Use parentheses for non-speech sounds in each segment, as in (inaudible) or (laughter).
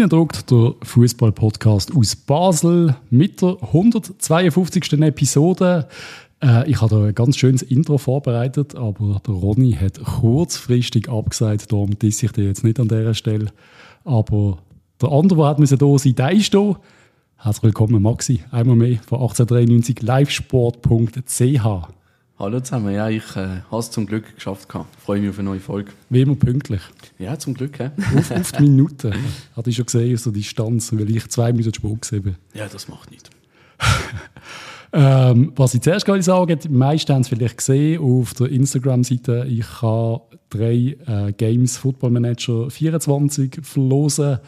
Innendruckt der Fußball-Podcast aus Basel mit der 152. Episode. Äh, ich habe da ein ganz schönes Intro vorbereitet, aber der Ronny hat kurzfristig abgesagt, darum disse ich dir jetzt nicht an dieser Stelle. Aber der andere, der hat müssen da sein, der ist da. Herzlich willkommen, Maxi. Einmal mehr von 1893 livesport.ch. Hallo zusammen, ja, ich äh, habe es zum Glück geschafft. Gehabt. Freue mich auf eine neue Folge. Wie immer pünktlich. Ja, zum Glück. Ja. (laughs) Auf, auf die Minute. Hatte ich schon gesehen, so die Distanz, weil ich zwei Minuten Sport gesehen habe. Ja, das macht nichts. (laughs) ähm, was ich zuerst gerade sagen die meisten haben es vielleicht gesehen auf der Instagram-Seite. Ich habe drei äh, Games Football Manager 24 verlosen.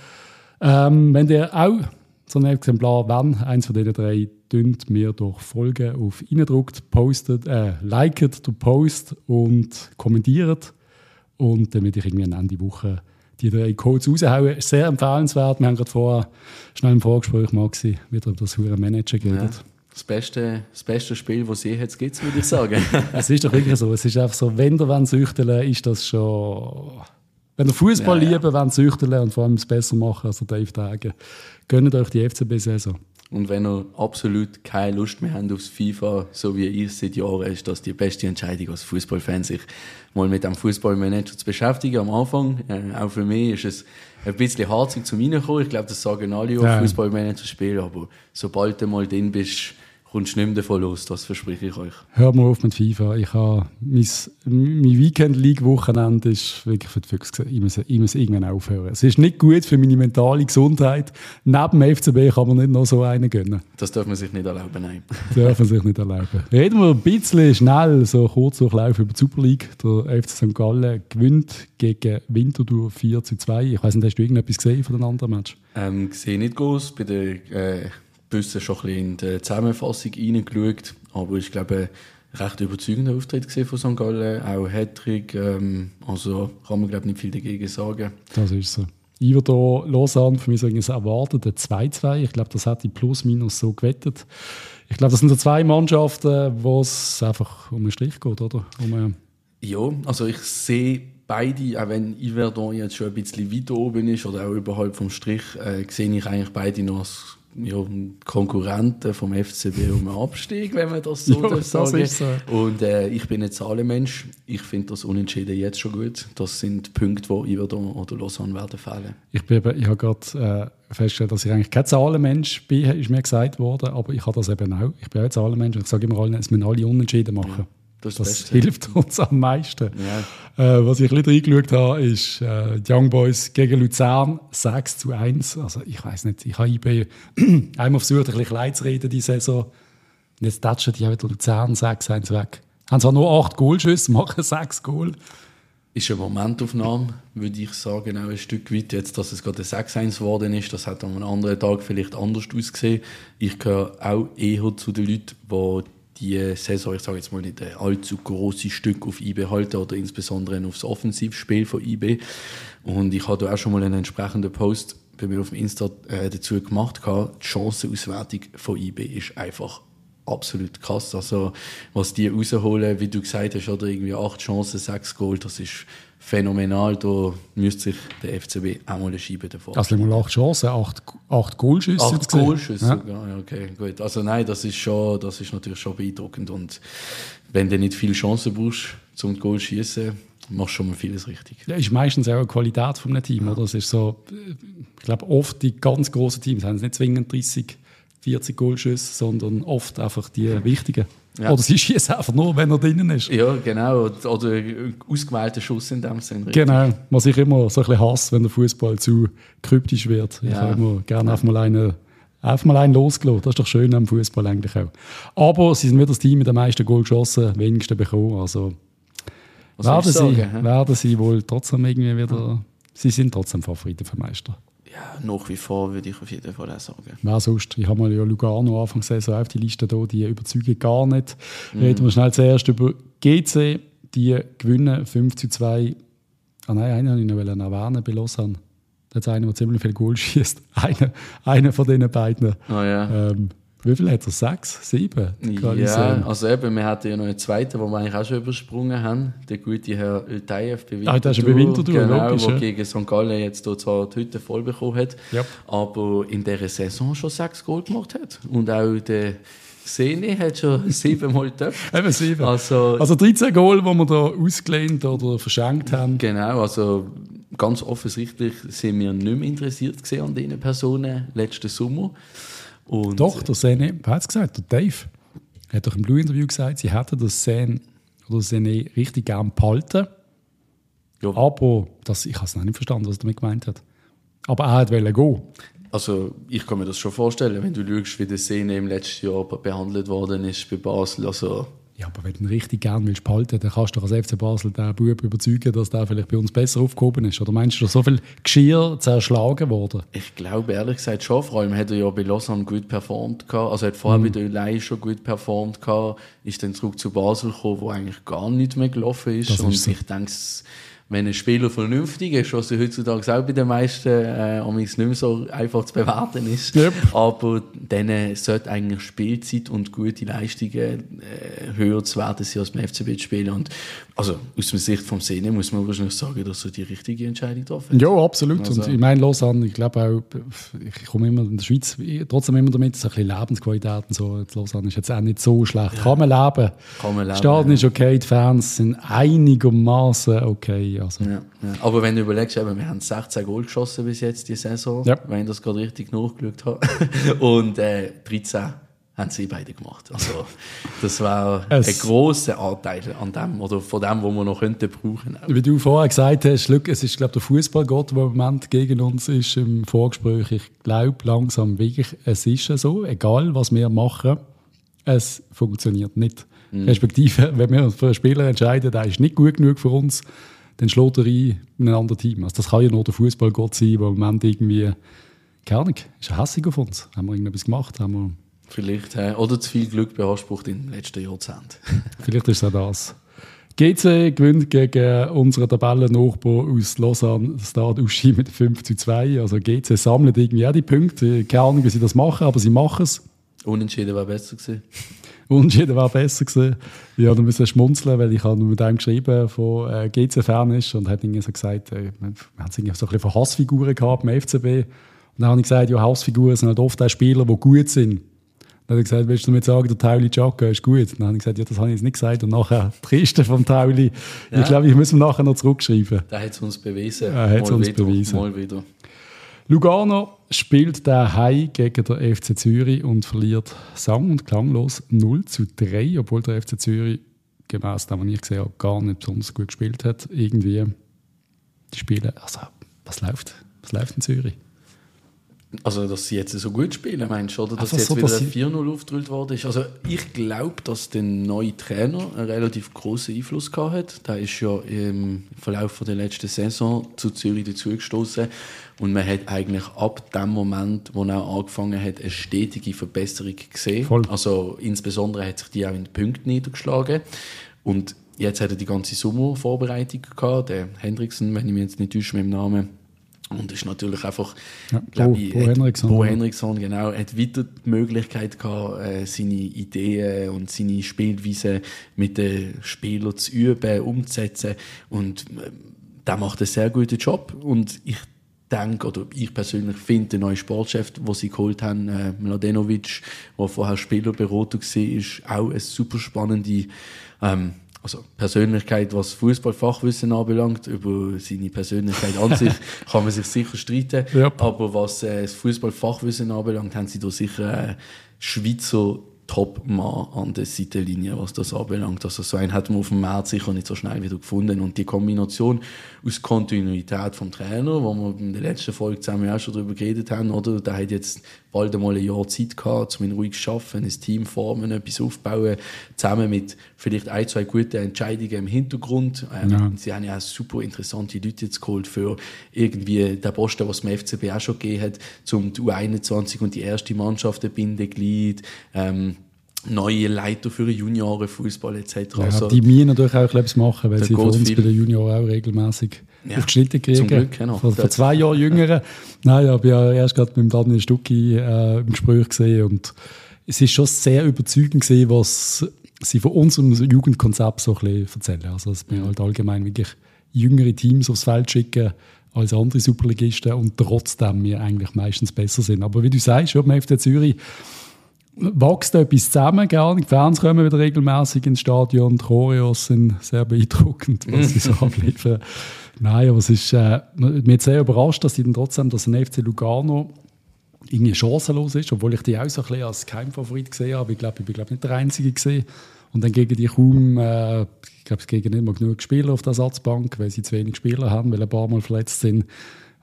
Ähm, wenn ihr auch so ein Exemplar, wenn eins von diesen drei dünnt mir doch folgen auf Innendruckt, postet, äh, liket den Post und kommentiert. Und dann werde ich irgendwie am Ende Woche die drei Codes raushauen. Sehr empfehlenswert. Wir haben gerade vorher schnell im Vorgespräch Maxi wieder über das Hure Manager geredet. Ja. Das beste, das beste Spiel, das es je jetzt gibt, würde ich sagen. (laughs) es ist doch wirklich so. Es ist einfach so, wenn ihr wollt süchteln ist das schon... Wenn ihr Fußball ja, ja. lieben wollt, süchteln und vor allem es besser machen als Dave Tage, gönnt euch die FCB-Saison. Und wenn ihr absolut keine Lust mehr habt aufs FIFA, so wie ich seit Jahren, ist das die beste Entscheidung als Fußballfan, sich mal mit dem Fußballmanager zu beschäftigen. Am Anfang, äh, auch für mich, ist es ein bisschen hart zum Reinkommen. Ich glaube, das sagen alle, die ja. Fußballmanager spielen. Aber sobald du mal drin bist, kommst du nicht mehr davon los, das verspreche ich euch. Hör mal auf mit FIFA. Ich habe mein, mein Weekend-League-Wochenende ist wirklich für die Füchse. Ich muss, ich muss irgendwann aufhören. Es ist nicht gut für meine mentale Gesundheit. Neben dem FCB kann man nicht noch so einen gönnen. Das darf man sich nicht erlauben, nein. (laughs) darf man sich nicht erlauben. Reden wir ein bisschen schnell, so kurz durchlaufen über die Super League. Der FC St. Gallen gewinnt gegen Winterthur 4 zu 2. Ich weiß nicht, hast du irgendetwas gesehen von den anderen Match? Ähm, gesehen nicht groß. Bei der äh bisschen schon ein bisschen in die Zusammenfassung reingeschaut, aber ich glaube, ein recht überzeugender Auftritt von St. Gallen, auch Hattrick, ähm, also kann man glaube nicht viel dagegen sagen. Das ist so. Ich würde hier Lausanne für mich sagen, es erwartet ein 2-2. Ich glaube, das hat die plus minus so gewettet. Ich glaube, das sind so zwei Mannschaften, wo es einfach um einen Strich geht, oder? Um, ja, also ich sehe beide, auch wenn Iverdon jetzt schon ein bisschen weiter oben ist oder auch überhalb vom Strich, äh, sehe ich eigentlich beide noch als ja, Konkurrenten vom FCB um einen Abstieg, wenn man das so (laughs) ja, das sagen so. Und äh, ich bin ein Zahlenmensch. Ich finde das Unentschieden jetzt schon gut. Das sind Punkte, die Iverdon oder Lausanne werden fehlen. Ich, bin, ich habe gerade äh, festgestellt, dass ich eigentlich kein Zahlenmensch bin, ist mir gesagt worden, aber ich habe das eben auch. Ich bin auch ein Zahlenmensch und ich sage immer allen, es müssen alle Unentschieden machen. Ja. Das, das hilft uns am meisten. Ja. Äh, was ich ein bisschen reingeschaut habe, ist äh, die Young Boys gegen Luzern 6 zu 1. Also ich weiß nicht, ich habe IB (clears throat) einmal versucht, ein bisschen klein zu reden diese Saison. Und jetzt tatschen die wieder Luzern 6-1 weg. Haben zwar nur 8 Goalschüsse, (laughs) machen 6 Goal. Ist eine Momentaufnahme, würde ich sagen, auch ein Stück weit. Jetzt, dass es gerade ein 6-1 geworden ist, das hat an einem anderen Tag vielleicht anders ausgesehen. Ich gehöre auch eher zu den Leuten, die die Saison, ich sage jetzt mal nicht ein allzu großes Stück auf IB halten oder insbesondere aufs Offensivspiel von IB. Und ich habe da auch schon mal einen entsprechenden Post bei mir auf dem Insta äh, dazu gemacht. Die Chancenauswertung von IB ist einfach absolut krass. Also, was die rausholen, wie du gesagt hast, oder irgendwie acht Chancen, sechs Goal, das ist phänomenal. Da müsste sich der FCB auch mal eine Scheibe davor. Also mal acht Chancen, acht, acht Goalschüsse. Acht Goalschüsse ja. sogar, okay, gut. Also nein, das ist, schon, das ist natürlich schon beeindruckend. Und wenn du nicht viele Chancen brauchst, zum Goal schießen, machst du schon mal vieles richtig. Ja, ist meistens auch eine Qualität von einem Team, ja. oder? Es ist so, ich glaube, oft die ganz großen Teams haben nicht zwingend 30, 40 Goalschüsse, sondern oft einfach die wichtigen. Ja. Oder sie schießt einfach nur, wenn er drinnen ist. Ja, genau. Oder ausgewählter Schuss in dem Sinne. Genau. Was ich immer so ein bisschen hasse, wenn der Fußball zu kryptisch wird. Ich ja. habe immer gerne einfach mal einen, einfach mal einen losgelassen. Das ist doch schön am Fußball eigentlich auch. Aber sie sind wieder das Team mit den meisten Goal geschossen, wenigsten bekommen. Also werden sie, werden sie wohl trotzdem irgendwie wieder. Sie sind trotzdem Favoriten für Meister. Ja, nach wie vor würde ich auf jeden Fall auch sagen. Wer sonst? Ich habe mal ja Lugano Anfang Saison auf die Liste da, die überzeugen gar nicht. Mm. Reden wir schnell zuerst über GC. Die gewinnen 5 zu 2. Ah nein, einen wollte ich noch erwähnen bei Lausanne. Da hat einer, der ziemlich viel Goal schießt. (laughs) Einer, einer von diesen beiden. Oh, ja. ähm, Wie viel hat er? Sechs? Sieben? Ja, also eben, wir hatten ja noch einen zweiten, den wir eigentlich auch schon übersprungen haben. Der gute Herr Öltayev bei Winterthur. Ah, der ist bei Winterthur, genau, logisch, der ja. gegen St. Gallen jetzt hier zwar die Hütte voll bekommen hat, ja. aber in dieser Saison schon sechs Goal gemacht hat. Und auch der Sene hat schon (laughs) siebenmal getöpft. Eben sieben. Also, also 13 Goal, die wir da ausgelehnt oder verschenkt haben. Genau, also ganz offensichtlich sind wir nicht mehr interessiert an diesen Personen letzten Sommer. Und Doch, der Sene, wer hat es gesagt? Der Dave hat doch im Blue-Interview gesagt, sie hätten das Sene oder Sene richtig gern behalten. Ja. Aber das, ich habe es nicht verstanden, was er damit gemeint hat. Aber er wollte gehen. Also ich kann mir das schon vorstellen, wenn du schaust, wie der Sene im letzten Jahr behandelt worden ist bei Basel. Also ja, aber wenn du ihn richtig gerne willst behalten, dann kannst du als FC Basel den Bub überzeugen, dass der vielleicht bei uns besser aufgehoben ist. Oder meinst du, so viel Geschirr zerschlagen worden? Ich glaube ehrlich gesagt schon. Vor allem hat er ja bei Lausanne gut performt gehabt. Also er hat vorher mhm. bei der Lei schon gut performt gehabt. Ist dann zurück zu Basel gekommen, wo eigentlich gar nichts mehr gelaufen ist. ist Und so. ich denke, wenn ein Spieler vernünftig ist, was heutzutage auch bei den meisten äh, nicht mehr so einfach zu bewerten ist, yep. aber dann sollte eigentlich Spielzeit und gute Leistungen äh, höher zu werden, sie als beim FCB zu spielen. Und also aus der Sicht vom Szene muss man wahrscheinlich sagen, dass er die richtige Entscheidung getroffen hat. Ja, absolut. Also, und ich meine, Lausanne, ich glaube auch, ich komme immer in der Schweiz trotzdem immer damit, so ein bisschen Lebensqualität und so. Lausanne ist jetzt auch nicht so schlecht. Ja. Kann man leben. Kann man leben. Stadion ja. ist okay, die Fans sind einigermaßen okay. Also. Ja, ja. Aber wenn du überlegst, eben, wir haben 16 Goal geschossen bis jetzt die Saison, ja. wenn ich das gerade richtig nachgeschaut habe. (laughs) Und äh, 13 haben sie beide gemacht. Also, das war ein großer Anteil an dem oder von dem, was wir noch könnten brauchen. Wie du vorher gesagt hast, es ist glaube der Fußballgott, der im Moment gegen uns ist im Vorgespräch. Ich glaube langsam wirklich, es ist so, egal was wir machen, es funktioniert nicht. Mhm. Respektive, wenn wir uns für einen Spieler entscheiden, der ist nicht gut genug für uns, dann schlägt er ein in ein anderes Team. Also das kann ja nur der Fußballgott sein, der im Moment irgendwie, keine Ahnung, ist er hässlich auf uns. Haben wir irgendetwas gemacht? Haben wir Vielleicht, oder zu viel Glück beansprucht im letzten Jahrzehnt. (laughs) Vielleicht ist es auch das. GC gewinnt gegen unseren Tabellennachbar aus Lausanne Stade Uschi mit 5 zu 2. Also GC sammelt irgendwie auch die Punkte. Keine Ahnung, wie sie das machen, aber sie machen es. Unentschieden wäre besser gewesen. (laughs) Unentschieden wäre besser gewesen. Ich habe müssen schmunzeln, weil ich habe mit einem geschrieben, der äh, GC-Fan ist und hat irgendwie so gesagt, äh, wir haben so ein bisschen von Hassfiguren gehabt beim FCB. Und dann habe ich gesagt, ja, Hassfiguren sind halt oft auch Spieler, die gut sind. Dann hat er gesagt, willst du mir sagen, der Tauli Jacka ist gut? Dann habe ich gesagt, ja, das habe ich jetzt nicht gesagt. Und nachher die Kiste vom Tauli. Ja. Ich glaube, ich muss nachher noch zurückschreiben. Der hat es uns bewiesen. Er hat es uns wieder, bewiesen. Mal wieder. Lugano spielt daheim gegen den FC Zürich und verliert sang- und klanglos 0 zu 3, obwohl der FC Zürich gemäß dem, was ich gesehen habe, gar nicht besonders gut gespielt hat. Irgendwie die Spiele, also was läuft? Was läuft in Zürich? Also, dass sie jetzt so gut spielen, meinst du? Oder dass jetzt so, wieder 4-0 aufgedrückt worden ist? Also, ich glaube, dass der neue Trainer einen relativ großen Einfluss gehabt hat. Der ist ja im Verlauf der letzten Saison zu Zürich dazugestoßen. Und man hat eigentlich ab dem Moment, wo er angefangen hat, eine stetige Verbesserung gesehen. Voll. Also, insbesondere hat sich die auch in den Punkten niedergeschlagen. Und jetzt hat er die ganze Sommervorbereitung gehabt. Der Hendrickson, wenn ich mich jetzt nicht täusche mit dem Namen, und ist natürlich einfach, ja, Bo, ich, Bo Henriksson. Bo Henriksson, genau, hat weiter die Möglichkeit gehabt, äh, seine Ideen und seine Spielweise mit den Spielern zu üben, umzusetzen. Und äh, der macht einen sehr guten Job. Und ich denke, oder ich persönlich finde, der neue Sportchef, den sie geholt haben, äh, Mladenovic, der vorher Spielerberater war, ist auch eine super spannende ähm, also Persönlichkeit, was Fußballfachwissen anbelangt, über seine Persönlichkeit an sich (laughs) kann man sich sicher streiten. Yep. Aber was äh, das Fußballfachwissen anbelangt, haben sie da sicher äh, Schweizer Top-Mann an der Seitenlinie, was das anbelangt. Also so einen hat man auf dem März sicher nicht so schnell wieder gefunden. Und die Kombination aus Kontinuität vom Trainer, wo wir in der letzten Folge zusammen auch schon darüber geredet haben, oder? Der hat jetzt bald einmal ein Jahr Zeit gehabt, um ruhig zu arbeiten, ein Team formen, etwas aufbauen, zusammen mit vielleicht ein, zwei guten Entscheidungen im Hintergrund. Ähm, ja. Sie haben ja auch super interessante Leute jetzt geholt für irgendwie den Posten, was dem FCB auch schon gegeben hat, zum U21 und die erste Mannschaft, der Bindeglied, ähm, neue Leiter für Juniorenfußball etc. Ja, also, die müssen natürlich auch etwas machen, weil sie für uns bei den Junioren auch regelmäßig ja, aufgeschnitten kriegen. Zum Glück, genau. Vor, vor zwei Jahren jüngeren. Nein, ich habe ja erst gerade mit Daniel Stucki äh, im Gespräch gesehen und es ist schon sehr überzeugend gewesen, was sie von unserem Jugendkonzept so ein bisschen erzählen. Also, dass wir halt allgemein wirklich jüngere Teams aufs Feld schicken als andere Superligisten und trotzdem wir eigentlich meistens besser sind. Aber wie du sagst, ja, beim FC Zürich wächst etwas zusammen. Gerne. Die Fans kommen wieder regelmäßig ins Stadion. Die Choreos sind sehr beeindruckend, was sie so (laughs) abliefern. Nein, aber es ist äh, mir sehr überrascht, dass sie dann trotzdem, dass ein FC Lugano irgendwie chancenlos ist, obwohl ich die auch so ein bisschen als Keimfavorit gesehen habe. Ich glaube, ich bin glaube nicht der Einzige gesehen. Und dann gegen die kaum, äh, ich glaube, es gegen nicht mehr genug Spieler auf der Ersatzbank, weil sie zu wenig Spieler haben, weil ein paar Mal verletzt sind.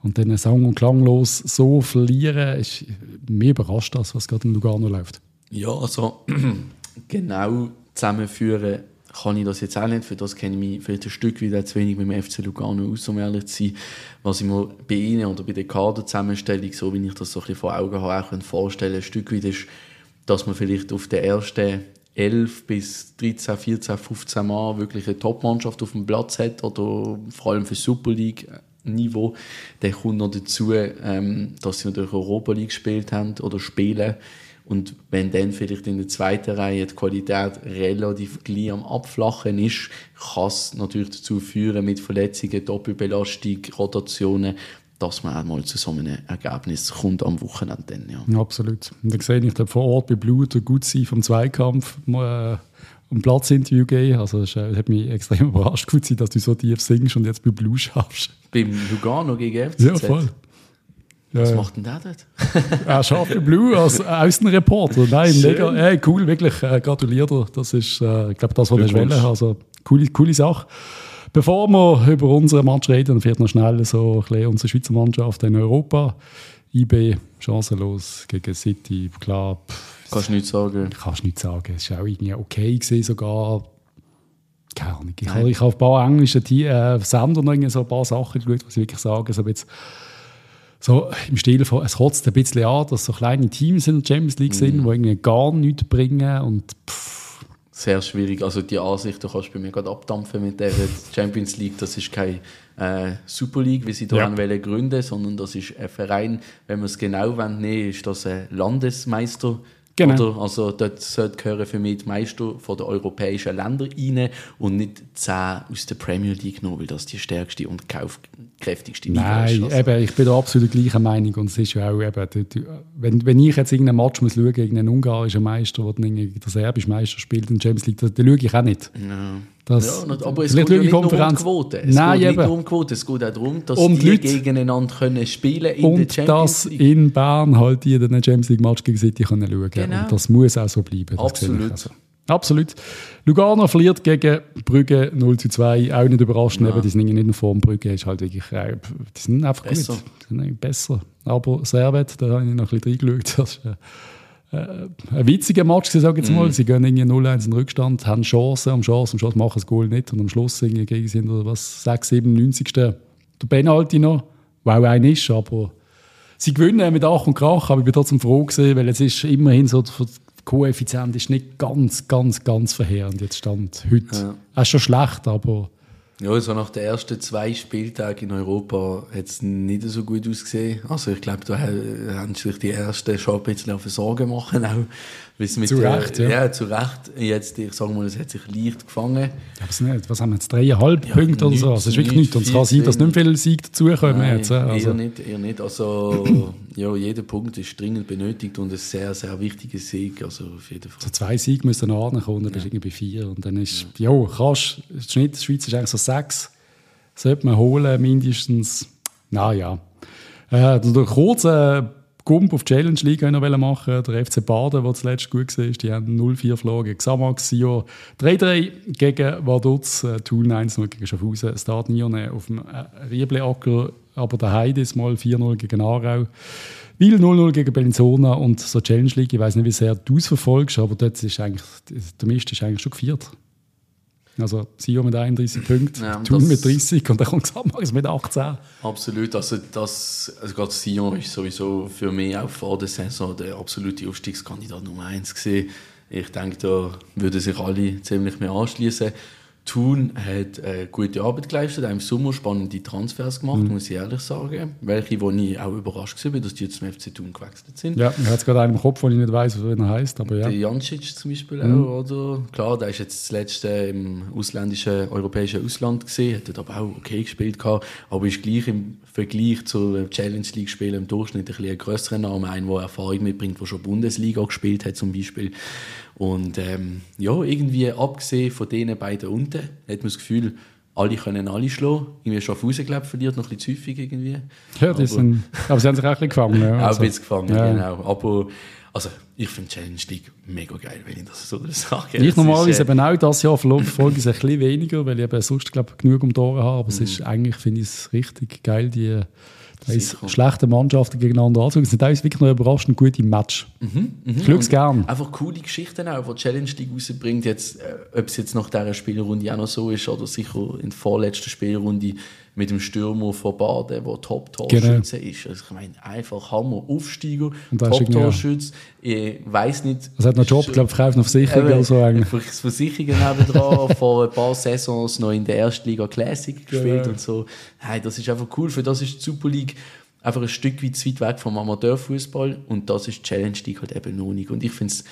Und dann sang- und klanglos so verlieren, ist mir überrascht das, was gerade in Lugano läuft. Ja, also (clears throat) genau zusammenführen kann ich das jetzt auch nicht. Für das kenne ich mich vielleicht ein Stück wieder zu wenig mit dem FC Lugano aus, um ehrlich zu sein. Was ich mir bei Ihnen oder bei der Kaderzusammenstellung, so wie ich das so ein bisschen vor Augen habe, auch vorstellen ein Stück weit ist, dass man vielleicht auf der ersten 11 bis 13, 14, 15 Mal wirklich eine Top-Mannschaft auf dem Platz hat oder vor allem für Super League Niveau. Dann kommt noch dazu, ähm, dass sie natürlich Europa League gespielt haben oder spielen. Und wenn dann vielleicht in der zweiten Reihe die Qualität relativ gleich am Abflachen ist, kann es natürlich dazu führen, mit Verletzungen, Doppelbelastung, Rotationen, dass man einmal zu so einem Ergebnis kommt am Wochenende. Dann, ja. Absolut. Und dann sehe ich da vor Ort bei Blut gut sein vom Zweikampf. Äh, um Platzinterview gehen. Also es hat mich extrem (laughs) überrascht, gut sein, dass du so tief singst und jetzt bei Blue schaffst. Beim Lugano gegen FCZ? Ja, voll. Was ja. macht denn der dort? (laughs) (laughs) er schafft Blue als Außenreporter. Nein, mega, hey, cool, wirklich, äh, gratuliere dir. Das ist, äh, ich glaube, das, was ich will. Also, coole, coole Sache. Bevor wir über unsere Match reden, vielleicht noch schnell so ein bisschen unsere Schweizer Mannschaft in Europa. IB chancenlos gegen City, klar. Kannst du nichts sagen? Kannst du nichts sagen. Es war auch irgendwie okay gewesen, sogar. Keine Ahnung. Ich, habe, ich habe auf ein paar englische äh, Sender noch so ein paar Sachen geschaut, was ich wirklich sagen. Also jetzt, so im Stil von, es kotzt ein bisschen an, dass so kleine Teams in der Champions League sind, mhm. die irgendwie gar nichts bringen und pff, sehr schwierig. Also die Ansicht, du kannst bei mir gerade abdampfen mit der Champions League. Das ist keine äh, Super League, wie sie da ja. wollen gründen, sondern das ist ein Verein, wenn man es genau nehmen ist das ein Landesmeister Genau. Oder? Also dort gehören für mich die Meister von den europäischen Ländern rein und nicht zehn aus der Premier League nur, weil das die stärkste und kaufkräftigste Liga ist. Nein, also. eben, ich bin da absolut der gleichen Meinung und es ist ja auch eben, wenn, wenn ich jetzt irgendein Match muss schauen gegen einen ungarischen Meister, der dann der serbische Meister spielt in der Champions League, dann schaue ich auch nicht. Ja. Das, ja, aber es geht ja nicht nur um Quote. Es Nein, geht nicht nur um Quote, es geht auch darum, dass und die Leute, gegeneinander können spielen in und der Champions League. Und dass in Bern halt die den Champions League Match gegen City können schauen können. Genau. Und das muss auch so bleiben. Absolut. Also. Absolut. Lugano verliert gegen Brügge 0 zu 2. Auch nicht überraschend, ja. die sind nicht in Form. Brügge ist halt wirklich, äh, die sind einfach besser. gut. Die sind besser. Aber Servet, da habe ich noch ein bisschen reingeschaut. (laughs) Das ist, äh, ein witziger Match, sage jetzt mal. Mm. Sie gehen irgendwie 0-1 in Rückstand, haben Chancen, um Chancen, um Chancen, machen das Goal nicht und am Schluss irgendwie gegen sind oder was, 6, 7, 90. Der Penalty noch, wow, auch ein ist, aber sie gewinnen mit Ach und Krach, aber ich bin trotzdem froh gewesen, weil es ist immerhin so, der Koeffizient ist nicht ganz, ganz, ganz verheerend jetzt stand heute. Ja. Ist schon schlecht, aber ja, so nach den ersten zwei Spieltagen in Europa hat es nicht so gut ausgesehen. Also ich glaube, da haben sich die ersten schon ein bisschen auf Sorgen machen auch. Zu Recht, ja. ja. zu Recht. Jetzt, ich sage mal, es hat sich leicht gefangen. Ja, was, nicht, was haben wir jetzt? Dreieinhalb ja, Punkte oder so? Das ist wirklich nichts. Und es kann sein, dass nicht viele Siege dazukommen Nein, jetzt. Also. Eher nicht, eher nicht. Also, ja, jeder Punkt ist dringend benötigt und ein sehr, sehr wichtiger Sieg. Also auf jeden Fall. So zwei Siege müssen noch ankommen, dann bist du irgendwie bei vier. Und dann ist, ja, ja kannst, der Schnitt der Schweiz ist eigentlich so sechs. Sollte man holen, mindestens. Naja. Äh, der kurze Gump auf die Challenge League noch machen Der FC Baden, der zuletzt gut war, die haben 0-4 verloren Xamax. Sio 3-3 gegen Vaduz, äh, Thun 1-0 gegen Schaffhausen, Stade Nione auf dem äh, Riebleacker, aber der Heide ist mal 4-0 gegen Aarau. Wiel 0-0 gegen Bellinzona und so Challenge League, ich weiß nicht, wie sehr du es verfolgst, aber dort ist eigentlich, der Mist ist eigentlich schon geführt. Also Sion mit 31 Punkten, ja, Thun mit 30 und dann kommt Xamax mit 18. Absolut, also das, also gerade Sion ist sowieso für mich auch vor der Saison der absolute Aufstiegskandidat Nummer 1 gewesen. Ich denke, da würden sich alle ziemlich mehr anschließen. Thun hat äh, gute Arbeit geleistet, auch im Sommer spannende Transfers gemacht, Mhm. muss ich ehrlich sagen. Welche, wo ich auch überrascht war, dass die jetzt zum FC Thun gewechselt sind. Ja, ich habe jetzt gerade einen im Kopf, den ich nicht weiß, wie er heißt, aber ja. Der Jancic zum Beispiel Mhm. auch, oder? Klar, der ist jetzt das letzte im ausländischen, europäischen Ausland gesehen, hat dort aber auch okay gespielt gehabt, aber ist gleich im Vergleich zu Challenge League Spielen im Durchschnitt ein, bisschen ein grösserer Name, ein, der Erfahrung mitbringt, der schon Bundesliga gespielt hat zum Beispiel. Und ähm, ja, irgendwie abgesehen von denen beiden unten, hat man das Gefühl, alle können alle schlagen. Irgendwie Schaffhausen, glaube ich, verliert noch ein bisschen zu häufig irgendwie. Ja, die sind, aber sie haben sich auch ein bisschen gefangen. Ja, (laughs) Auch also. ein bisschen gefangen, Ja. genau. Aber also, ich finde Challenge League mega geil, wenn ich das so (laughs) sage. Ich normalerweise ist, äh, eben auch das Jahr verfolge ich es ein bisschen weniger, weil ich eben sonst glaube genug um Ohren habe. Aber es Mhm. ist eigentlich, finde ich es richtig geil, die die Sicher. schlechten Mannschaften gegeneinander anzuschauen. Es sind teilweise wirklich noch überraschend gute Match. Mhm, schaue es gern. Einfach coole Geschichten auch, die die Challenge League rausbringt. Jetzt, äh, ob es jetzt nach dieser Spielrunde auch noch so ist oder sicher in der vorletzten Spielrunde mit dem Stürmer von Baden, der Top-Torschütze ist. Also ich meine, einfach Hammer, Aufsteiger, Top-Torschütze. Ich weiss nicht... Es hat noch Job, glaube ich, verkauft noch Versicherung Eben, oder so. das Versicherungen nebendran, (laughs) vor ein paar Saisons noch in der Erstliga Classic gespielt Genau. und so. Hey, das ist einfach cool. Für das ist die Super League einfach ein Stück weit zu weit weg vom Amateurfußball und das ist die Challenge League halt eben noch nicht. Und ich finde es,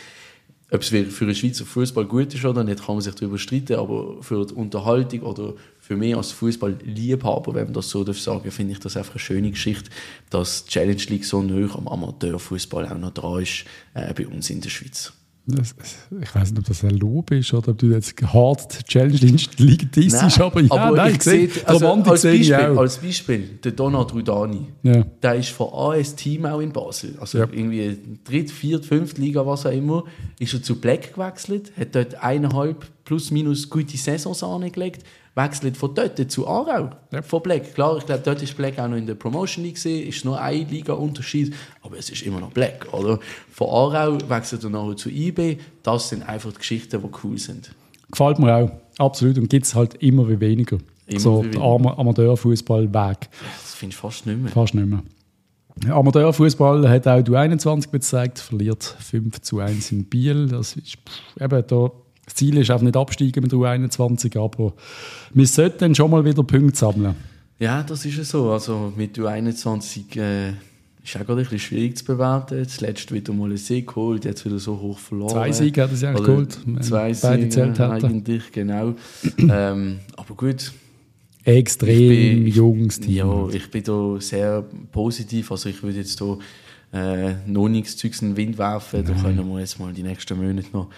ob es für den Schweizer Fußball gut ist oder nicht, kann man sich darüber streiten, aber für die Unterhaltung oder für mich als Fußball-Liebhaber, wenn man das so darf sagen, finde ich das einfach eine schöne Geschichte, dass die Challenge League so nah am Amateurfußball auch noch dran ist, äh, bei uns in der Schweiz. Das, ich weiß nicht, ob das ein Lob ist oder ob du jetzt hart die Challenge League dissest, aber ja, nein, ich sehe, also als, Beispiel, als Beispiel, der Donald Rudani, Ja. der ist von AS Team auch in Basel, also Ja. irgendwie dritt, viert, fünft Liga, was auch immer, ist er zu Black gewechselt, hat dort eineinhalb plus minus gute Saisons angelegt, wechselt von dort zu Aarau, Ja. von Black. Klar, ich glaube, dort ist Black auch noch in der Promotion League gewesen, ist nur ein Liga-Unterschied, aber es ist immer noch Black, oder? Von Aarau wechselt er nachher zu IB, das sind einfach die Geschichten, die cool sind. Gefällt mir auch, absolut. Und gibt es halt immer wie weniger. Immer so wie der weniger. Ama Amateurfußball-Weg. Das findest du fast nicht mehr. Fast nicht mehr. Amateurfußball hat auch du 21 gezeigt, verliert 5 zu 1 in Biel. Das, ist, pff, eben, da, das Ziel ist auch nicht absteigen mit der U21, aber wir sollten dann schon mal wieder Punkte sammeln. Ja, das ist ja so. Also mit U21 äh, ist auch gerade ein bisschen schwierig zu bewerten. Zuletzt wieder mal einen Sieg geholt, jetzt wieder so hoch verloren. Zwei Siege hat er sich geholt, Zwei Siege eigentlich, genau. (clears throat) ähm, aber gut. Extrem bin- junges Team. Ja, ich bin da sehr positiv. Also ich würde jetzt da äh, noch nichts Zeugs in den Wind werfen. Da können wir jetzt mal die nächsten Monate noch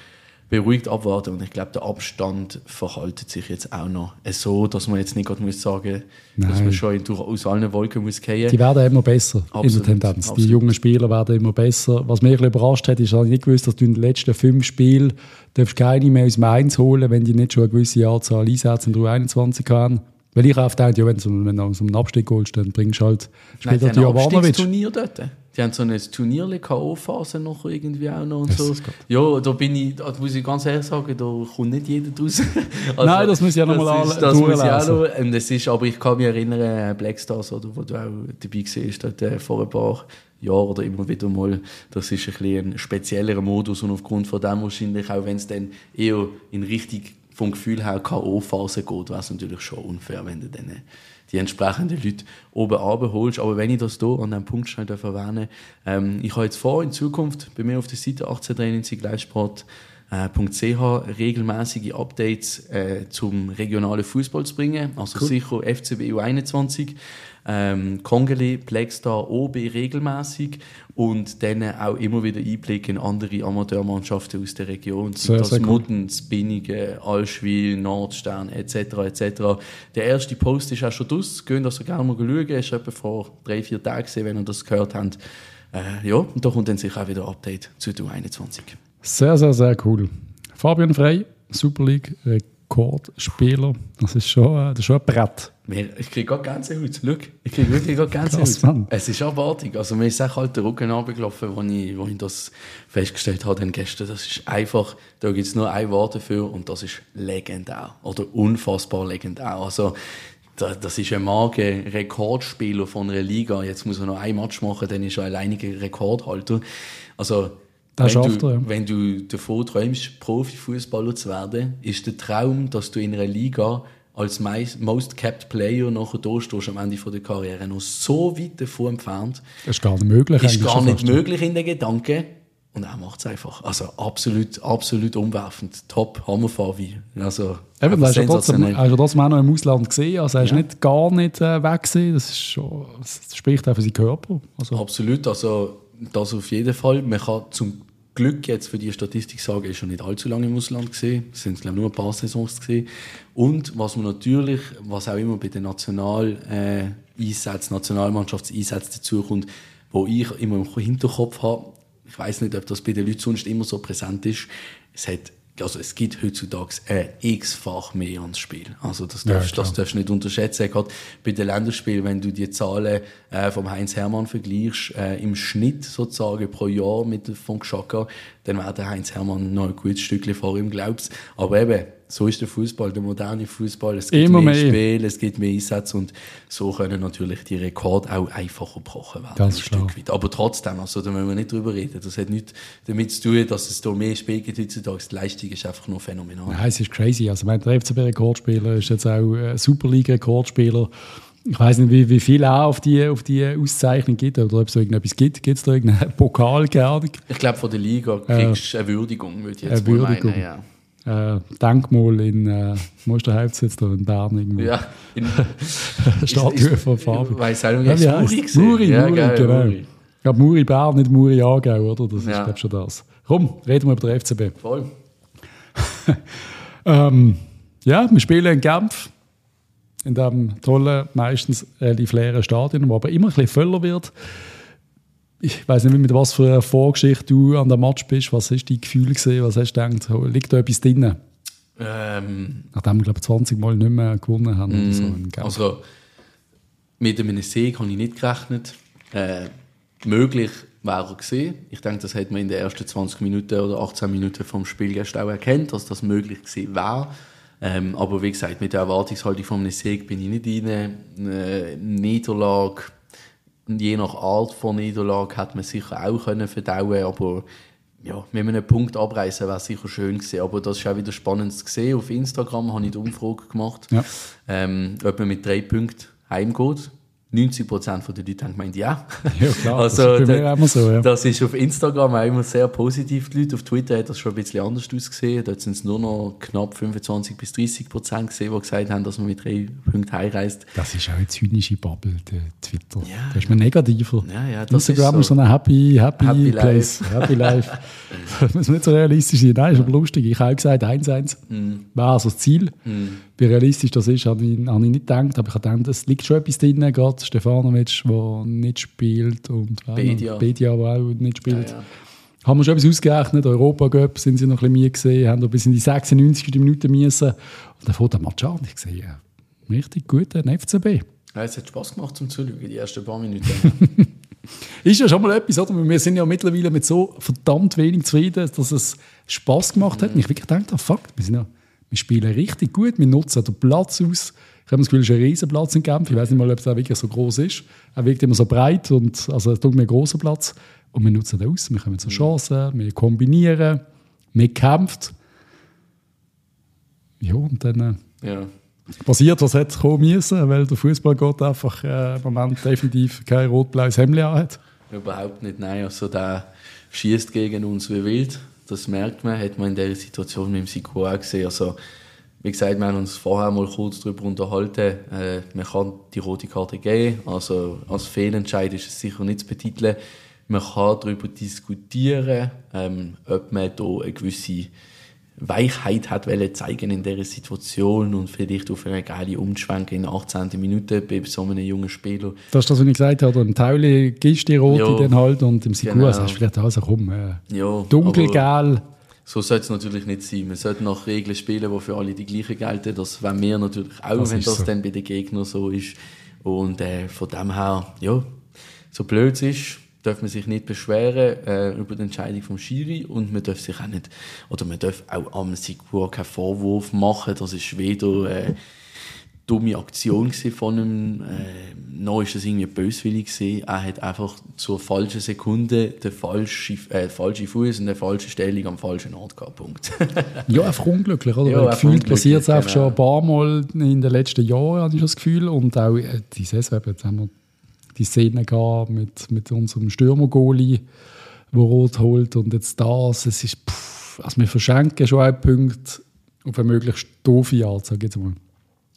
beruhigt abwarten. Und ich glaube, der Abstand verhaltet sich jetzt auch noch so, dass man jetzt nicht gerade muss sagen dass Nein. man schon in- aus allen Wolken muss fallen. Die werden immer besser in Absolut, der Tendenz. Die absolut. jungen Spieler werden immer besser. Was mich ein bisschen überrascht hat, ist, dass ich nicht gewusst dass du in den letzten fünf Spielen darfst keine mehr aus dem Eins holen, wenn die nicht schon eine gewisse Anzahl Einsätze in der U21 haben. Weil ich oft denke, ja, wenn du, wenn du aus einem Abstieg holst, dann bringst du halt später die die Jovanovic. Dort. Die haben so eine Turnier K.O.-Phase noch irgendwie auch noch und Das so. Ja, da bin ich, da muss ich ganz ehrlich sagen, da kommt nicht jeder draus. (laughs) Also, Nein, das muss ich auch noch das mal ist- Das muss ich auch noch. Und es ist, aber ich kann mich erinnern, äh, Blackstars, oder, wo du auch dabei warst, dort, äh, vor ein paar Jahren oder immer wieder mal, das ist ein, bisschen ein speziellerer Modus und aufgrund von dem wahrscheinlich, auch wenn es dann eher in Richtung vom Gefühl her K.O.-Phase geht, wäre es natürlich schon unfair, wenn du dann äh, die entsprechenden Leute oben runterholst. Aber wenn ich das hier an diesem Punkt schnell darf erwähnen ähm, ich habe jetzt vor, in Zukunft bei mir auf der Seite 1893gleichsport.ch regelmäßige Updates äh, zum regionalen Fußball zu bringen. Also sicher FCB U21, ähm, Kongele, Blackstar, OB regelmäßig und dann auch immer wieder Einblick in andere Amateurmannschaften aus der Region. Sehr, das sehr cool. Muttens, Binningen, Allschwil, Nordstern etc. etc. Der erste Post ist auch schon draus. Gehen das gerne mal schauen. Ist etwa vor drei, vier Tagen, wenn ihr das gehört habt. Äh, ja, und da kommt dann sicher auch wieder ein Update zu der 21. Sehr, sehr, sehr cool. Fabian Frey, Super League Rekordspieler. Das ist schon, äh, das ist schon ein Brett. Ich kriege gerade Gänsehaut. Schau, ich kriege wirklich gerade Gänsehaut. Es ist abartig. Also mir ist auch halt der Rücken runtergelaufen, als ich, als ich das festgestellt habe dann gestern. Das ist einfach, da gibt es nur ein Wort dafür und das ist legendär. Oder unfassbar legendär. Also da- das ist ein Marke, Rekordspieler von einer Liga. Jetzt muss er noch ein Match machen, dann ist er alleiniger Rekordhalter. Also Das wenn, schafft du, er, ja. wenn du davon träumst, Profifußballer zu werden, ist der Traum, dass du in einer Liga als Most Capped Player nachher da stehst am Ende der Karriere noch so weit davon entfernt. Das ist gar nicht möglich. Ist gar nicht möglich in den Gedanken. Und er macht es einfach. Also absolut, absolut umwerfend. Top, Hammerfavi. Also, Eben, hast du trotzdem, hast du trotzdem auch noch im Ausland gesehen. Also, er ist Ja. nicht gar nicht äh, weg gewesen. Das, ist schon, das spricht auch für seinen Körper. Also, Absolut, also das auf jeden Fall. Man kann zum Glück jetzt für die Statistik sagen, ist schon nicht allzu lange im Ausland gesehen. Es sind glaube ich, nur ein paar Saisons gesehen. Und was man natürlich, was auch immer bei den National äh, Einsätzen, Nationalmannschaftseinsätzen dazukommt, wo ich immer im Hinterkopf habe, ich weiß nicht, ob das bei den Leuten sonst immer so präsent ist, es hat also es gibt heutzutage ein x-fach mehr ans Spiel. Also das Ja, darfst, klar. das darfst du nicht unterschätzen. Gerade bei den Länderspielen, wenn du die Zahlen äh, vom Heinz Hermann vergleichst, äh, im Schnitt sozusagen pro Jahr mit dem von Gschaka, dann wäre der Heinz Hermann noch ein gutes Stückchen vor ihm, glaubst Aber eben, so ist der Fußball, der moderne Fußball. Es gibt Immer mehr, mehr. Spiel, es gibt mehr Einsätze und so können natürlich die Rekorde auch einfacher gebrochen werden. Ganz ein klar. Stück weit. Aber trotzdem, also, da müssen wir nicht drüber reden. Das hat nichts damit zu tun, dass es da mehr Spiele gibt heutzutage. Die Leistung ist einfach nur phänomenal. Nein, es ist crazy. Also, mein, der FCB-Rekordspieler ist jetzt auch äh, Superliga-Rekordspieler. Ich weiß nicht, wie, wie viel auch auf die, auf die Auszeichnung gibt oder ob es so irgendetwas gibt. Gibt es da irgendeinen (laughs) Pokal gerne? Ich glaube, von der Liga kriegst du eine Würdigung, würde ich jetzt Eine Würdigung. meinen. Ja. Äh, Denkmal in äh, ist Hauptsitz da in Bern irgendwo. Ja, in, (laughs) Statue von Fabi. Ich weiß auch nicht, Ja, Muri gesehen. Muri, ja, Muri, geil, genau. Muri. Ja, Muri Bern, nicht Muri Aargau, oder? Das ist, Ja. glaube ich, schon das. Komm, reden wir über den FCB. Voll. (laughs) Ähm, ja, wir spielen in Genf. In diesem tollen, meistens relativ leeren Stadion, wo aber immer ein bisschen voller wird. Ich weiß nicht, mit was für einer Vorgeschichte du an dem Match bist. Was ist dein Gefühl gewesen? Was hast du gedacht? Liegt da etwas drin? Ähm, Nachdem wir, glaube ich, 20 Mal nicht mehr gewonnen haben. So Genf. also, mit einem Sieg habe ich nicht gerechnet. Äh, möglich wäre er gesehen. Ich denke, das hat man in den ersten 20 Minuten oder 18 Minuten vom Spiel gestern auch erkannt, dass das möglich gewesen wäre. Ähm, aber wie gesagt, mit der Erwartungshaltung von einem Sieg bin ich nicht rein. Eine Niederlage, je nach Art von Niederlage, hätte man sicher auch können verdauen aber ja, mit einem Punkt abreißen wäre sicher schön gewesen. Aber das ist auch wieder spannend zu sehen. Auf Instagram habe ich die Umfrage gemacht, Ja. ähm, ob man mit drei Punkten heimgeht. 90% der Leute haben gemeint, ja. Ja, klar, Also, das ist da- immer so, ja. Das ist auf Instagram auch immer sehr positiv, die Leute. Auf Twitter hat das schon ein bisschen anders ausgesehen. Dort sind es nur noch knapp 25 bis 30 Prozent gesehen, die gesagt haben, dass man mit drei Punkten heimreist. Das ist auch eine zynische Bubble, der Twitter. Ja. Da ist man negativer. Ja, ja, das Instagram ist ist so. so ein Happy, happy, Happy Place. Happy Life. (laughs) das muss nicht so realistisch sein. Nein, ist aber lustig. Ich habe auch gesagt, 1-1 Mhm. wäre also das Ziel. Wie realistisch das ist, habe ich, habe ich nicht gedacht. Aber ich habe gedacht, es liegt schon etwas drin. Gerade Stefanovic, der nicht spielt. Und noch? Bedia. Bedia, der auch nicht spielt. Ja, ja. Haben wir schon etwas ausgerechnet. Europa Cup sind sie noch ein bisschen müde gesehen, haben bis in die 96. Minute müssen. Und dann fährt der Match an. Ich sehe, ja, richtig guter FCB. Ja, es hat Spaß gemacht zum Zuschauen, die ersten paar Minuten. (laughs) Ist ja schon mal etwas, oder? Wir sind ja mittlerweile mit so verdammt wenig zufrieden, dass es Spaß gemacht hat. Und ich wirklich gedacht, ah, fuck, wir, sind ja, wir spielen richtig gut, wir nutzen den Platz aus. Ich habe das Gefühl, es ist ein Riesenplatz in Genf. Ich weiß nicht mal, ob es auch wirklich so groß ist. Er wirkt immer so breit und also es tut mir einen großen Platz. Und wir nutzen den aus. Wir kommen zu Chancen, wir kombinieren, wir kämpfen. Ja, und dann äh, ja. passiert, was hätte kommen müssen, weil der Fußballgott einfach äh, im Moment definitiv kein rot-blaues Hemd hat. Überhaupt nicht, nein. Also der schießt gegen uns wie wild. Das merkt man, hat man in der Situation mit dem Siku auch gesehen. Also, wie gesagt, wir haben uns vorher mal kurz darüber unterhalten. Äh, man kann die rote Karte geben. Also als Fehlentscheid ist es sicher nicht zu betiteln. Man kann darüber diskutieren, ähm, ob man da eine gewisse Weichheit hat wollen zeigen in dieser Situation und vielleicht auf eine geile Umschwenke in der 18. Minute bei so einem jungen Spieler. Das ist das, was ich gesagt habe. Im Tauli gibst du die rote Ja. dann halt und im Sigur Genau. sagst du vielleicht also komm, äh, Ja, dunkelgel. So sollte es natürlich nicht sein. Man sollte nach Regeln spielen, die für alle die gleichen gelten. Das wollen wir natürlich auch, Das wenn das so. dann bei den Gegnern so ist. Und äh, von dem her, ja, so blöd es ist, darf man sich nicht beschweren äh, über die Entscheidung vom Schiri und man darf sich auch nicht, oder man darf auch am Sigur keinen Vorwurf machen. Das ist weder äh, dumme Aktion von ihm. Äh, noch ist das irgendwie böswillig gewesen. Er hat einfach zur falschen Sekunde den falschen, äh, falschen Fuß und eine falsche Stellung am falschen Ort gehabt. Punkt. (laughs) ja, einfach unglücklich, oder? Ja, Gefühlt passiert es einfach genau. schon ein paar Mal in den letzten Jahren, habe ich das Gefühl. Und auch äh, die Saison, jetzt haben wir die Szene gehabt mit, mit unserem Stürmer-Goalie, der rot holt. Und jetzt das, es ist, pff, also wir verschenken schon einen Punkt auf eine möglichst doofe Art, sage ich jetzt mal.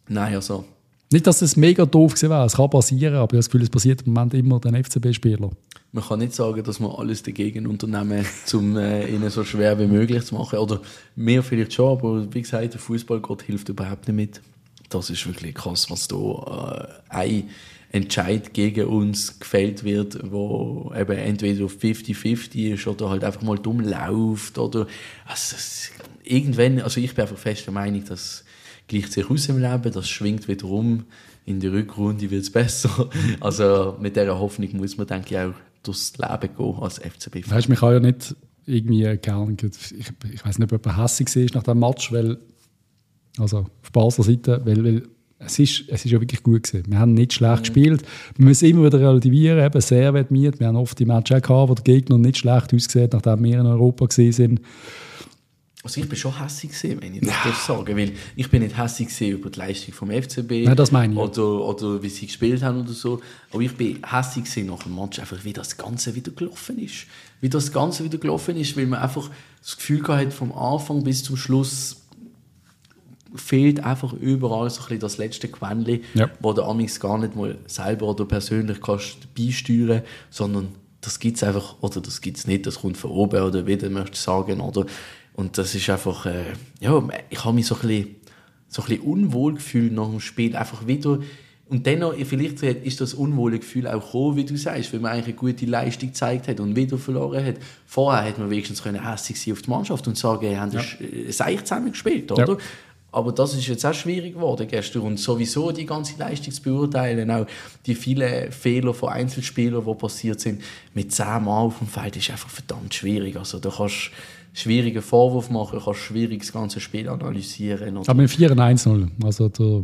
Nein, also. Nicht, dass es mega doof wäre, es kann passieren, aber ich habe das Gefühl, es passiert im Moment immer den FCB-Spielern. Man kann nicht sagen, dass wir alles dagegen unternehmen, (laughs) um äh, ihnen so schwer wie möglich zu machen. Oder mehr vielleicht schon, aber wie gesagt, der Fußballgott hilft überhaupt nicht mit. Das ist wirklich krass, was da äh, ein Entscheid gegen uns gefällt wird, wo eben entweder 50-50 ist oder halt einfach mal dumm läuft oder also irgendwann, also ich bin einfach fest der Meinung, dass gleicht sich aus im Leben, das schwingt wieder um, in der Rückrunde wird es besser. (laughs) Also mit dieser Hoffnung muss man, denke ich, auch durchs Leben gehen als FCB. Weißt mich kann ja nicht irgendwie gerne, ich, ich weiß nicht, ob jemand hässlich war nach dem Match, weil, also auf Basler Seite, weil, weil es ist, es ist ja wirklich gut gewesen. Wir haben nicht schlecht mhm. gespielt. Wir müssen immer wieder relativieren, eben sehr mit. Wir haben oft die Matches gehabt, wo der Gegner nicht schlecht ausgesehen nachdem wir in Europa gesehen sind. Also ich bin schon hässlich gesehen, wenn ich das ja. sagen weil ich bin nicht hässlich über die Leistung vom FCB ja, das meine ich. Oder, oder wie sie gespielt haben oder so, aber ich bin hässlich nach dem Match einfach, wie das Ganze wieder gelaufen ist. Wie das Ganze wieder gelaufen ist, weil man einfach das Gefühl hat, vom Anfang bis zum Schluss fehlt einfach überall so ein bisschen das letzte Quäntchen, ja. wo der Amix gar nicht mal selber oder persönlich kannst beisteuern, sondern das gibt es einfach oder das gibt es nicht, das kommt von oben oder wie du möchtest sagen oder und das ist einfach, äh, ja, ich habe mich so ein, bisschen, so ein bisschen unwohl gefühlt nach dem Spiel. Einfach wieder. Und dennoch, vielleicht ist das unwohle Gefühl auch gekommen, wie du sagst, weil man eigentlich eine gute Leistung gezeigt hat und wieder verloren hat. Vorher hätte man wenigstens können hässlich sein auf die Mannschaft und sagen, wir haben ja. das Seich zusammen gespielt, oder? Ja. Aber das ist jetzt auch schwierig geworden gestern. Und sowieso die ganze Leistung zu beurteilen, auch die vielen Fehler von Einzelspielern, die passiert sind, mit zehn Mal auf dem Feld, ist einfach verdammt schwierig. Also da kannst schwierigen Vorwurf machen, kannst schwierig das ganze Spiel analysieren. Aber mit 4-1-0, also der,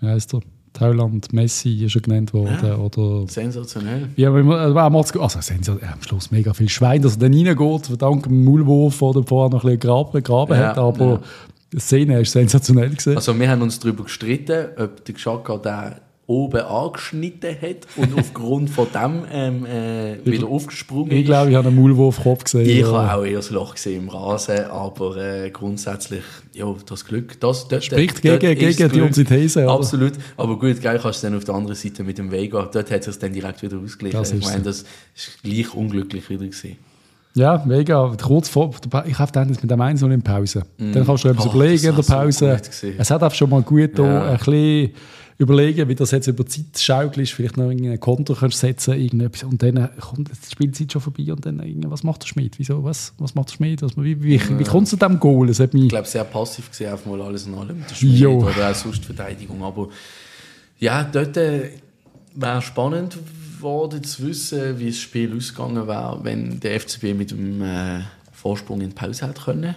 wie heißt der? Thailand, Messi ist schon genannt worden. Ja, oder, sensationell. Ja, also, also sensationell, am Schluss mega viel Schwein, dass er dann reingeht, dank dem Maulwurf oder vorher noch ein bisschen graben, graben ja, hat, aber ja. Die Szene ist sensationell gesehen. Also wir haben uns darüber gestritten, ob der Geschaka der oben angeschnitten hat und (laughs) aufgrund von dem ähm, äh, wieder aufgesprungen ist. Ich glaube, ich habe einen Maulwurfkopf gesehen. Ich habe auch eher das Loch gesehen im Rasen, aber äh, grundsätzlich, ja, das Glück, das dort, Spricht dort, gegen, dort gegen die unsere These. Oder? Absolut, aber gut, geil kannst du dann auf der anderen Seite mit dem Vega, dort hat es dann direkt wieder ausgeglichen. Ich meine, das ist gleich unglücklich wieder gesehen. Ja, mega. Kurz vor, ich habe dann mit dem einen so in Pause. Mm. Dann kannst du etwas oh, überlegen in der Pause. So es hat auch schon mal gut ja. ein bisschen überlegen, wie das jetzt über die Zeit schaukelst, vielleicht noch ein Konto kannst setzen irgendetwas und dann kommt die Spielzeit schon vorbei und dann was macht der Schmied? Wieso, was, was macht der Schmied? Was, wie, wie, ja. wie kommt es zu diesem Goal? Das hat mich ich glaube, sehr passiv gesehen auf mal alles in allem der Schmied jo. oder auch sonst Verteidigung, aber ja, dort äh, wäre spannend geworden zu wissen, wie das Spiel ausgegangen wäre, wenn der FCB mit dem äh, Vorsprung in die Pause hätte können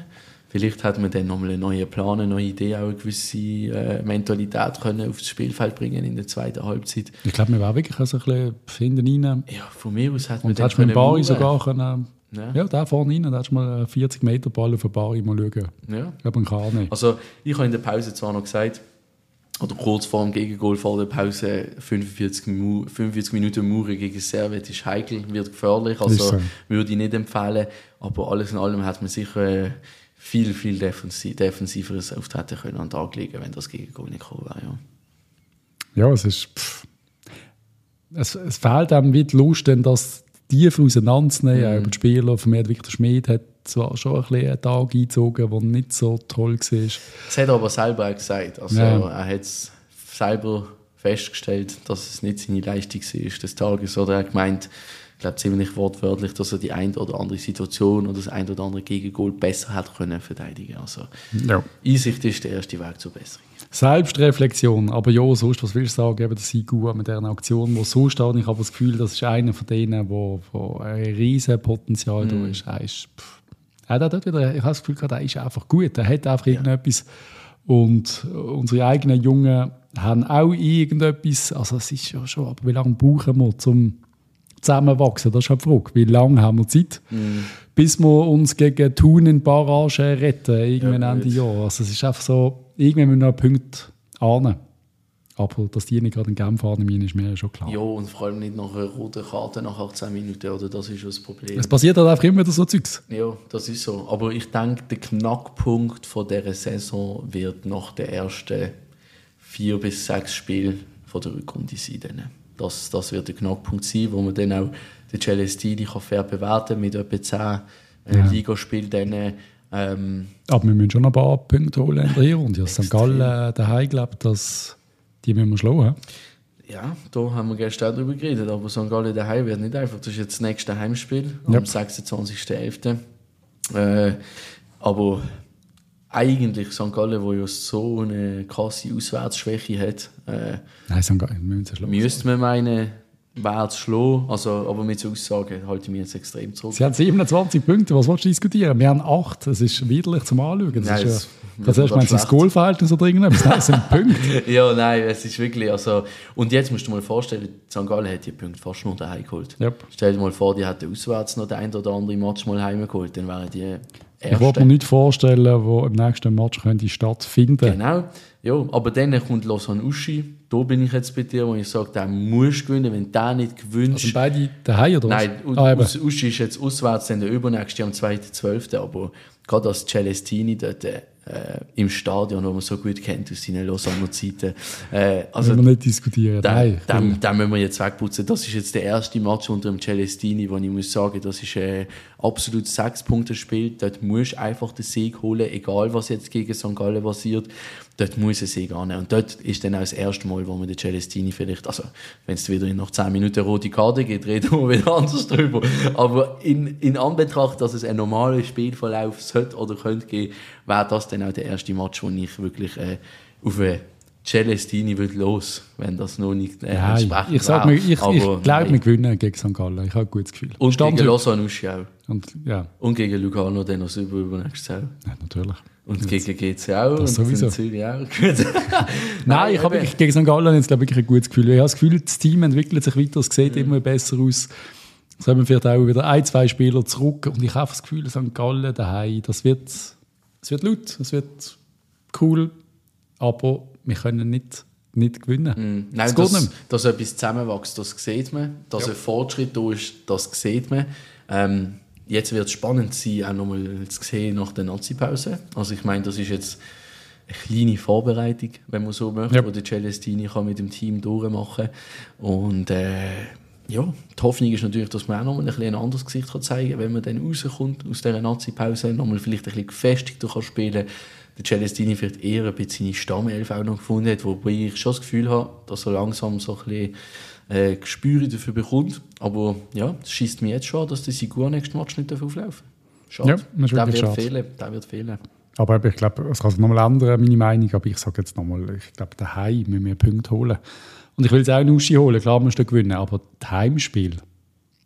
Vielleicht hat man dann nochmal einen neuen Plan, eine neue Idee, auch eine gewisse äh, Mentalität können aufs Spielfeld bringen in der zweiten Halbzeit. Ich glaube, man war wirklich so ein bisschen hinten rein. Ja, von mir aus hat man Und dann mit Bari sogar können, ja. ja, da vorne rein, da hast du mal einen 40 Meter Ball auf den Bari mal schauen. Ja. Ich glaube, kann nicht. Also, ich habe in der Pause zwar noch gesagt, oder kurz vor dem Gegengol vor der Pause 45, 45 Minuten Mauer gegen Servet ist heikel, wird gefährlich, also so. würde ich nicht empfehlen, aber alles in allem hat man sicher äh, viel, viel defensiv, defensiveres Auftreten können an den Tag legen, wenn das gegen Goal nicht gekommen wäre. Ja, ja es ist. Pff. Es, es fehlt einem wie die Lust, denn das tief auseinanderzunehmen. Mhm. Über die Spieler von mir, Victor Schmid hat zwar schon ein bisschen einen Tag eingezogen, der nicht so toll war. Das hat er aber selber auch gesagt. Also, ja. Er hat es selber festgestellt, dass es nicht seine Leistung war des Tages. Oder er hat gemeint, ich glaube ziemlich wortwörtlich, dass er die ein oder andere Situation oder das ein oder andere Gegengol besser hat können verteidigen. Also ja. Einsicht ist der erste Weg zur Besserung. Selbstreflexion, aber ja, sonst, was willst du sagen, eben der Sigu mit dieser Aktion, wo so steht, ich habe das Gefühl, das ist einer von denen, wo, wo ein riesen Potenzial mm. da ist. Er ist pff, er hat dort wieder, ich habe das Gefühl, er ist einfach gut, er hat einfach ja. irgendetwas und unsere eigenen Jungen haben auch irgendetwas, also es ist ja schon, aber wie lange brauchen wir zum zusammenwachsen? Das ist halt die Frage. Wie lange haben wir Zeit, Mhm. bis wir uns gegen Thun in Barrage retten, irgendwann Ja, Ende. Jahr? Also es ist einfach so, irgendwann müssen wir noch Punkte ahnen. Aber dass die nicht gerade in Genf annehmen, ist mir ja schon klar. Ja, und vor allem nicht nach einer roten Karte nach 18 Minuten, oder? Das ist schon das Problem. Es passiert halt einfach immer wieder so Zeugs. Ja, das ist so. Aber ich denke, der Knackpunkt von dieser Saison wird nach den ersten vier bis sechs Spielen von der Rückrunde sein. Dann. Das, das wird der Knackpunkt sein, wo man dann auch den Celestini kann fair bewerten mit etwa 10 äh, Ja. Ligaspielen. Dann, ähm, Aber wir müssen schon ein paar Punkte holen in der Hinrunde. Ja, St. Gallen daheim glaubt, dass die müssen wir schlagen. ja, da haben wir gestern auch drüber geredet, aber St. Gallen daheim wird nicht einfach. Das ist jetzt das nächste Heimspiel am Yep. 26.11. Äh, aber eigentlich St. Gallen, wo ja so eine krasse Auswärtsschwäche hat, äh, Nein, St. Gallen, wir müssen schlagen. müsste man meinen, wäre zu schlagen. Also, aber mit so Aussagen halte ich mich jetzt extrem zurück. Sie haben 27 Punkte, was willst du diskutieren? Wir haben 8, das ist widerlich zum Anschauen. Das Nein, ist das ja, das erst mal das. Goalverhältnis oder irgendetwas. Nein, es sind Punkte. (laughs) Ja, nein, es ist wirklich, also, und jetzt musst du dir mal vorstellen, St. Gallen hat die Punkte fast nur daheim geholt. Yep. Stell dir mal vor, die hätten auswärts noch den ein oder anderen Match mal heimgeholt, dann wären die Ich wollte Erste. mir nicht vorstellen, wo im nächsten Match könnte stattfinden Genau, ja, aber dann kommt Lausanne Uschi, da bin ich jetzt bei dir, wo ich sage, der muss gewinnen, wenn der nicht gewünscht. Sind beide daheim oder? Nein, ah. Us- Uschi ist jetzt auswärts, dann der übernächste am 2.12., aber gerade als Celestini dort äh, im Stadion, wo man so gut kennt aus seinen Lausanner Zeiten, äh, also Müssen wir nicht diskutieren. den, Nein, den, den müssen wir jetzt wegputzen. Das ist jetzt der erste Match unter dem Celestini, wo ich muss sagen, das ist ein absolut sechs Punkte Spiel. Dort musst du einfach den Sieg holen, egal was jetzt gegen St. Gallen passiert. Dort muss ein Sieg annehmen. Und dort ist dann auch das erste Mal, wo man den Celestini vielleicht, also wenn es wieder nach 10 Minuten rote Karte gibt, reden wir (laughs) wieder anders drüber. Aber in, in Anbetracht, dass es ein normaler Spielverlauf sollte oder könnte geben, wäre das dann auch der erste Match, wo ich wirklich äh, auf eine Celestini wird los, wenn das noch nicht äh, Nein, entsprechend ich, sag mir, ich, ich glaube, wir gewinnen gegen St. Gallen. Ich habe ein gutes Gefühl. Und Stand gegen. Lausanne auch. Und, ja, Und gegen Lugano dann noch über übernächstes Jahr. ja, natürlich. Und gegen GC auch. Das und sowieso. in Zürich auch. (laughs) Nein, ich habe gegen St. Gallen jetzt glaube ich ein gutes Gefühl. Ich habe das Gefühl, das Team entwickelt sich weiter, es Mhm. sieht immer besser aus. Es haben vielleicht auch wieder ein, zwei Spieler zurück und ich habe das Gefühl, St. Gallen daheim, das wird, es wird laut, es wird cool, aber wir können nicht, nicht gewinnen. Mm, Nein, geht dass, nicht dass etwas zusammenwächst, das sieht man. Dass ein Fortschritt da ist, das sieht man. Ähm, jetzt wird es spannend sein, auch nochmal zu sehen nach der Nazi-Pause. Also ich meine, das ist jetzt eine kleine Vorbereitung, wenn man so möchte, Ja. wo der Celestini kann mit dem Team durchmachen Und äh, ja, die Hoffnung ist natürlich, dass man auch nochmal ein, bisschen ein anderes Gesicht kann zeigen kann, wenn man dann rauskommt aus dieser Nazi-Pause, nochmal vielleicht ein bisschen gefestigter kann spielen der Celestini vielleicht eher ein bisschen seine Stammelf auch noch gefunden hat, wobei ich schon das Gefühl habe, dass er langsam so ein bisschen äh, Gespür dafür bekommt. Aber ja, es schießt mir jetzt schon, dass der Sigur nächsten Match nicht auflaufen darf. Schade. Ja, das der wird schade. fehlen. Der wird fehlen. Aber ich glaube, es kann sich nochmal ändern, meine Meinung, aber ich sage jetzt nochmal, ich glaube, daheim müssen wir Punkte holen. Und ich will jetzt auch einen Uschi holen, klar musst du gewinnen, aber das Heimspiel,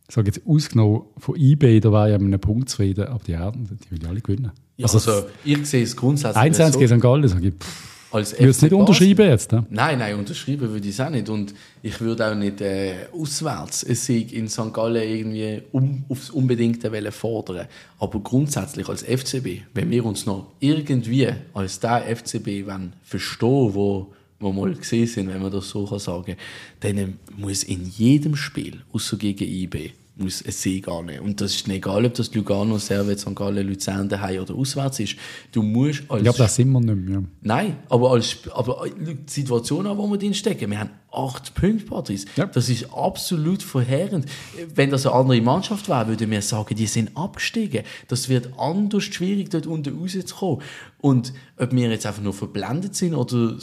ich sage jetzt ausgenommen von eBay, da war ja mit einem Punkt zufrieden, aber die anderen, die will ich alle gewinnen. Ja, also, ich sehe es grundsätzlich 1-1 so, gegen St. Gallen, sage ich, pff, als ich würde es nicht unterschreiben jetzt. Ne? Nein, nein, unterschreiben würde ich es auch nicht. Und ich würde auch nicht äh, auswärts einen Sieg in St. Gallen irgendwie um, aufs Unbedingte wollen fordern. Aber grundsätzlich als FCB, wenn wir uns noch irgendwie als der FCB wollen verstehen, wo wir mal gesehen sind, wenn man das so kann sagen kann, dann muss in jedem Spiel, außer gegen IB, muss ein Sieg annehmen. Und das ist nicht egal, ob das Lugano, Servet, St. Gallen, Luzern, daheim oder auswärts ist. Du musst als Ich glaube, das sind wir nicht mehr. Nein, aber, als, aber die Situation, an wo wir drin stecken, wir haben acht Punkte, Patrice. Ja. Das ist absolut verheerend. Wenn das eine andere Mannschaft wäre, würden wir sagen, die sind abgestiegen. Das wird anders schwierig, dort unten rauszukommen. Und ob wir jetzt einfach nur verblendet sind oder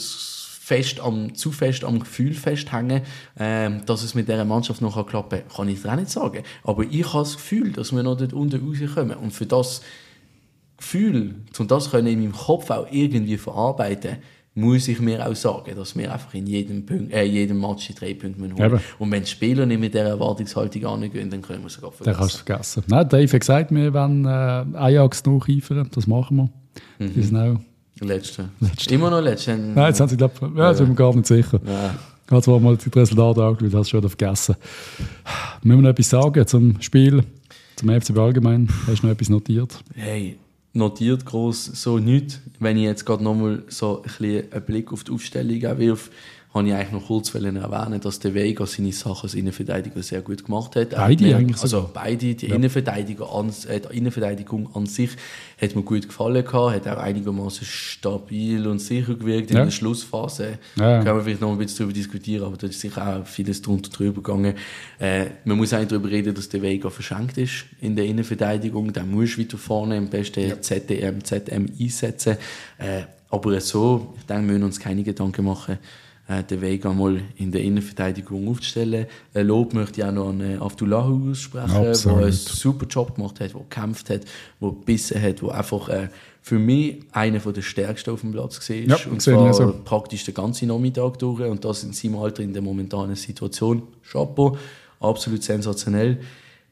fest am, zu fest am Gefühl festhängen, ähm, dass es mit dieser Mannschaft noch klappen kann, kann ich dir auch nicht sagen. Aber ich habe das Gefühl, dass wir noch dort unten rauskommen. Und für das Gefühl, um das können in meinem Kopf auch irgendwie verarbeiten, muss ich mir auch sagen, dass wir einfach in jedem, Punkt, äh, jedem Match die drei Punkte holen Eben. Und wenn die Spieler nicht mit dieser Erwartungshaltung angehen, dann können wir es sogar Den kannst vergessen. du vergessen. Nein, Dave hat gesagt, wir wollen äh, Ajax nacheifern, das machen wir. Mhm. Die sind auch Letzte. Letzte. Immer noch letzte. Nein, jetzt haben sie, glaube ich, ja, sind wir gar nicht sicher. Ja. Ich habe zwar mal die Resultate angeschaut, hast du schon vergessen. Müssen wir noch etwas sagen zum Spiel, zum FCB allgemein? Hast du noch etwas notiert? Hey, notiert groß so nichts. Wenn ich jetzt gerade nochmal so ein bisschen einen Blick auf die Aufstellung wirf, habe ich eigentlich noch kurz erwähnen, dass der Vega seine Sachen als Innenverteidiger sehr gut gemacht hat. Beide die, eigentlich Also beide, die, ja. Innenverteidiger an, äh, die Innenverteidigung an sich hat mir gut gefallen gehabt, hat auch einigermaßen stabil und sicher gewirkt. Ja. In der Schlussphase ja. kann man vielleicht noch ein bisschen darüber diskutieren, aber da ist sicher auch vieles drunter drüber gegangen. Äh, man muss eigentlich darüber reden, dass der Vega verschenkt ist in der Innenverteidigung. Da muss weiter vorne am besten ja. ZDM, ZM einsetzen. Äh, aber so, ich denke, wir müssen uns keine Gedanken machen, äh, den Weg einmal in der Innenverteidigung aufzustellen. Ein Lob möchte ich auch noch an äh, Abdullahu aussprechen, der einen super Job gemacht hat, der gekämpft hat, der gebissen hat, der einfach äh, für mich einer der stärksten auf dem Platz war. Ja, und zwar so. praktisch den ganzen Nachmittag durch und das in seinem Alter in der momentanen Situation. Chapeau, absolut sensationell.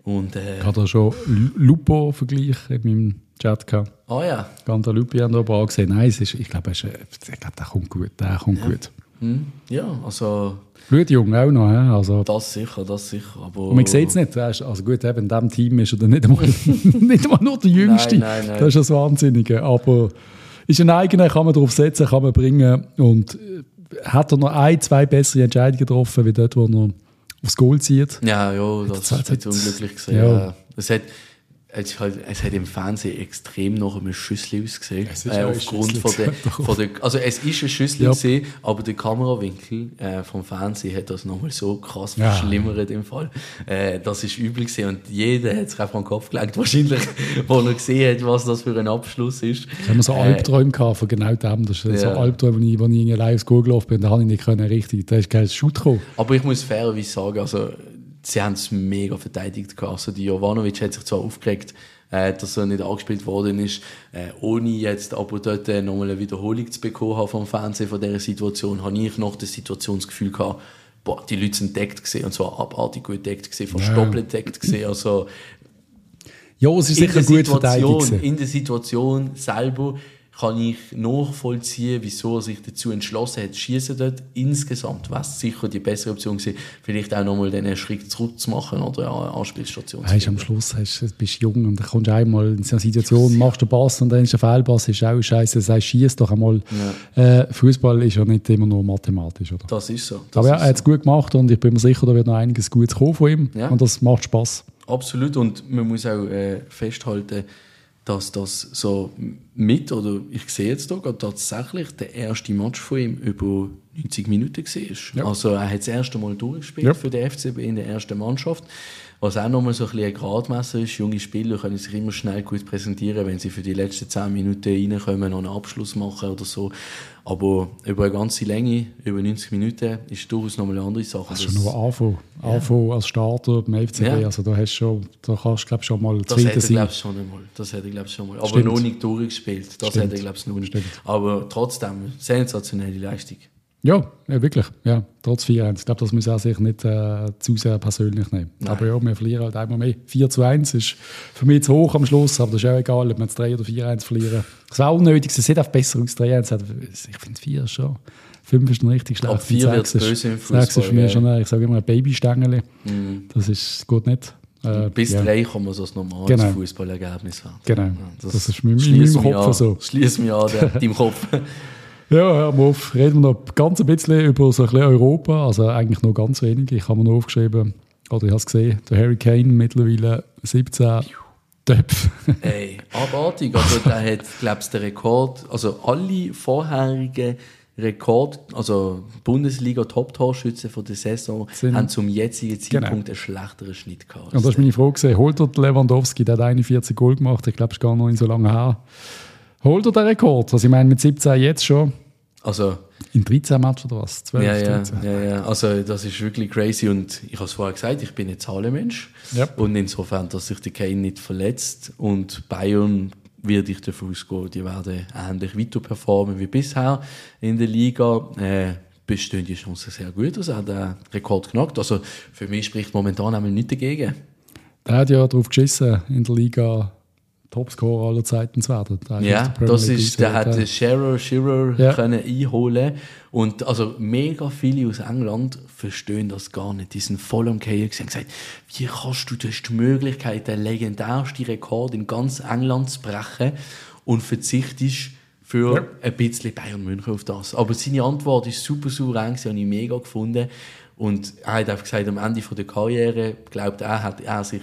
Und, äh, ich habe da schon Lupo-Vergleich in meinem Chat gehabt. Ah ja. Ganta Lupi haben da aber auch gesehen. Nein, ist, ich glaube, der kommt gut. Der kommt ja. gut. Hm, ja, also... Blutjung auch noch, he? also... Das sicher, das sicher, aber... Und man sieht es nicht, also gut, eben in diesem Team ist er nicht einmal, (laughs) nicht einmal nur der Jüngste, nein, nein, nein. das ist das Wahnsinnige, aber ist ein eigener, kann man darauf setzen, kann man bringen und äh, hat er noch ein, zwei bessere Entscheidungen getroffen, wie dort, wo er aufs Goal zieht. Ja, ja, das, das ist unglücklich gesehen. Ja. Es hat, es, halt, es hat im Fernsehen extrem nach einem Schüssel ausgesehen. Es ist äh, aufgrund von der, (laughs) von der, also es ist ein Schüssel ja. gesehen, aber der Kamerawinkel äh, vom Fernsehen hat das nochmal so krass ja. verschlimmert im Fall. Äh, das ist übel gesehen und jeder hat sich einfach an den Kopf gelegt, wahrscheinlich, (laughs) wo er gesehen hat, was das für ein Abschluss ist. Ich habe so äh, Albträume gehabt von genau dem. Das ist ja. so Albträume, wo ich, wo ich live ins Goal gelaufen bin, da habe ich nicht können richtig, da ist kein Shoot gekommen. Aber ich muss fairerweise sagen, also sie haben es mega verteidigt. Also die Jovanovic hat sich zwar aufgeregt, äh, dass er nicht angespielt worden ist, äh, ohne jetzt aber dort äh, nochmal eine Wiederholung zu bekommen vom Fernsehen von dieser Situation, habe ich noch das Situationsgefühl gehabt, boah, die Leute sind deckt gesehen und zwar abartig gut deckt gesehen, doppelt deckt gesehen. Also, ja, es ist sicher gut verteidigt. In der Situation selber kann ich nachvollziehen, wieso er sich dazu entschlossen hat, schießen dort. Insgesamt wäre es sicher die bessere Option gewesen, vielleicht auch nochmal den Schritt zurück zu machen oder eine Anspielstation zu weißt, Am Schluss hast, bist du jung und dann kommst du einmal in so eine Situation, machst den Pass und dann ist der Fehlpass, ist auch scheiße. Das heißt, schieß doch einmal. Ja. Äh, Fußball ist ja nicht immer nur mathematisch, oder? Das ist so. Das Aber ja, er hat es gut gemacht und ich bin mir sicher, da wird noch einiges Gutes kommen von ihm ja. und das macht Spaß. Absolut und man muss auch äh, festhalten, dass das so mit, oder ich sehe jetzt hier tatsächlich der erste Match von ihm über 90 Minuten war. Ja. Also er hat das erste Mal durchgespielt ja. für den FCB in der ersten Mannschaft. Was auch nochmal so ein, bisschen ein Gradmesser ist, junge Spieler können sich immer schnell gut präsentieren, wenn sie für die letzten 10 Minuten reinkommen und einen Abschluss machen oder so. Aber über eine ganze Länge, über 90 Minuten, ist durchaus nochmal eine andere Sache. Das ist schon nur Anfang. Ja. Anfang als Starter beim FCB, ja. also da, hast schon, da kannst du glaub, schon mal das hätte sein. Das schon einmal. Das hätte ich glaube schon mal. Aber Stimmt. noch nicht durchgespielt. Das Stimmt. hätte ich glaube noch nicht. Stimmt. Aber trotzdem, sensationelle Leistung. Ja, ja, wirklich. Ja, trotz 4-1. Ich glaube, das muss er sich nicht äh, zu sehr persönlich nehmen. Nein. Aber ja, wir verlieren halt einmal mehr. 4 zu 1 ist für mich zu hoch am Schluss, aber das ist auch egal, ob wir jetzt 3 oder 4-1 verlieren. Es war unnötig, es sieht auch besser aus, 3-1. Ich finde 4 schon. 5 ist dann richtig schlecht. Ab 4 wird böse im Fußball. 6 ist für mich schon, ich sage immer, ein Babystängel. Mhm. Das ist gut nicht. Äh, Bis ja. drei kann man so ein normales genau. Fußballergebnis haben. Genau, das, das ist mit meinem Kopf so. Schließ mich an, deinem (laughs) Kopf. Ja, mal auf. Reden wir noch ganz ein bisschen über so ein bisschen Europa. Also eigentlich noch ganz wenig. Ich habe mir noch aufgeschrieben, oder ich habe es gesehen, der Harry Kane mittlerweile 17 Töpfe. Ey, abartig. Also der hat, glaube ich, den Rekord, also alle vorherigen Rekord, also Bundesliga Top-Torschützen von der Saison, Sind haben zum jetzigen genau. Zeitpunkt genau. einen schlechteren Schnitt gehabt. Und das ist meine Frage gesehen. Holt der Lewandowski, der hat 41 Goal gemacht, ich glaube, es ist gar noch nicht so lange her. Holt er den Rekord? Also ich meine, mit 17 jetzt schon. Also, in 13 Matches oder was? 12, ja, ja, ja, ja, also das ist wirklich crazy und ich habe es vorher gesagt, ich bin ein Zahlenmensch yep. und insofern, dass sich der Kane nicht verletzt und Bayern würde ich davon ausgehen, die werden ähnlich weiter performen wie bisher in der Liga. Äh, bestehen die Chancen sehr gut, dass er den Rekord knackt. Also für mich spricht momentan einmal nichts dagegen. Der hat ja darauf geschissen, in der Liga Topscorer aller Zeiten zu werden. Ja, das ist, der hat Shearer, Shearer ja. können einholen und also mega viele aus England verstehen das gar nicht. Die sind voll am Gehen und gesagt, wie kannst du, du hast die Möglichkeit, den legendärsten Rekord in ganz England zu brechen und verzichtest für ja. ein bisschen Bayern München auf das. Aber seine Antwort ist super souverän, sie habe ich mega gefunden. Und er hat einfach gesagt, am Ende der Karriere glaubt er, hat er sich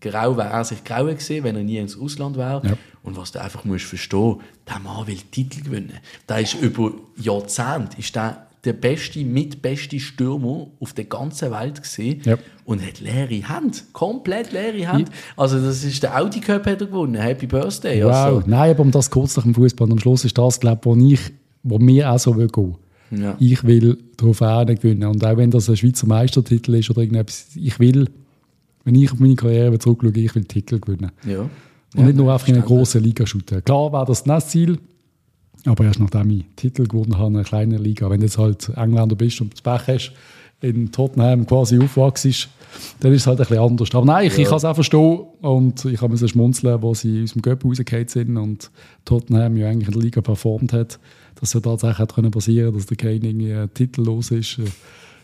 grau, wäre er sich grau gesehen, wenn er nie ins Ausland wäre. Ja. Und was du einfach musst verstehen, der Mann will Titel gewinnen. Der ist über Jahrzehnte ist der, der beste, mitbeste Stürmer auf der ganzen Welt gesehen ja. und hat leere Hand, komplett leere Hand. Ja. Also das ist der Audi Cup hat er gewonnen. Happy Birthday. Wow. Also. Nein, aber um das kurz nach dem Fußball. Am Schluss ist das, glaube ich, wo ich, wo mir auch so will gehen. Ja. Ich will Trophäen gewinnen und auch wenn das ein Schweizer Meistertitel ist oder irgendetwas, ich will wenn ich auf meine Karriere zurückschaue, ich will Titel gewinnen. Ja. Und ja, nicht nur einfach in einer großen Liga shooten. Klar war das das Ziel, aber erst nachdem ich Titel gewonnen habe in einer kleinen Liga. Wenn du jetzt halt Engländer bist und das Pech hast, in Tottenham quasi aufwachst, dann ist es halt ein bisschen anders. Aber nein, ich, ja. ich kann es auch verstehen und ich habe mir so schmunzeln, wo sie aus dem Göpp rausgefallen sind und Tottenham ja eigentlich in der Liga performt hat, dass es tatsächlich hat passieren dass der Kane irgendwie titellos ist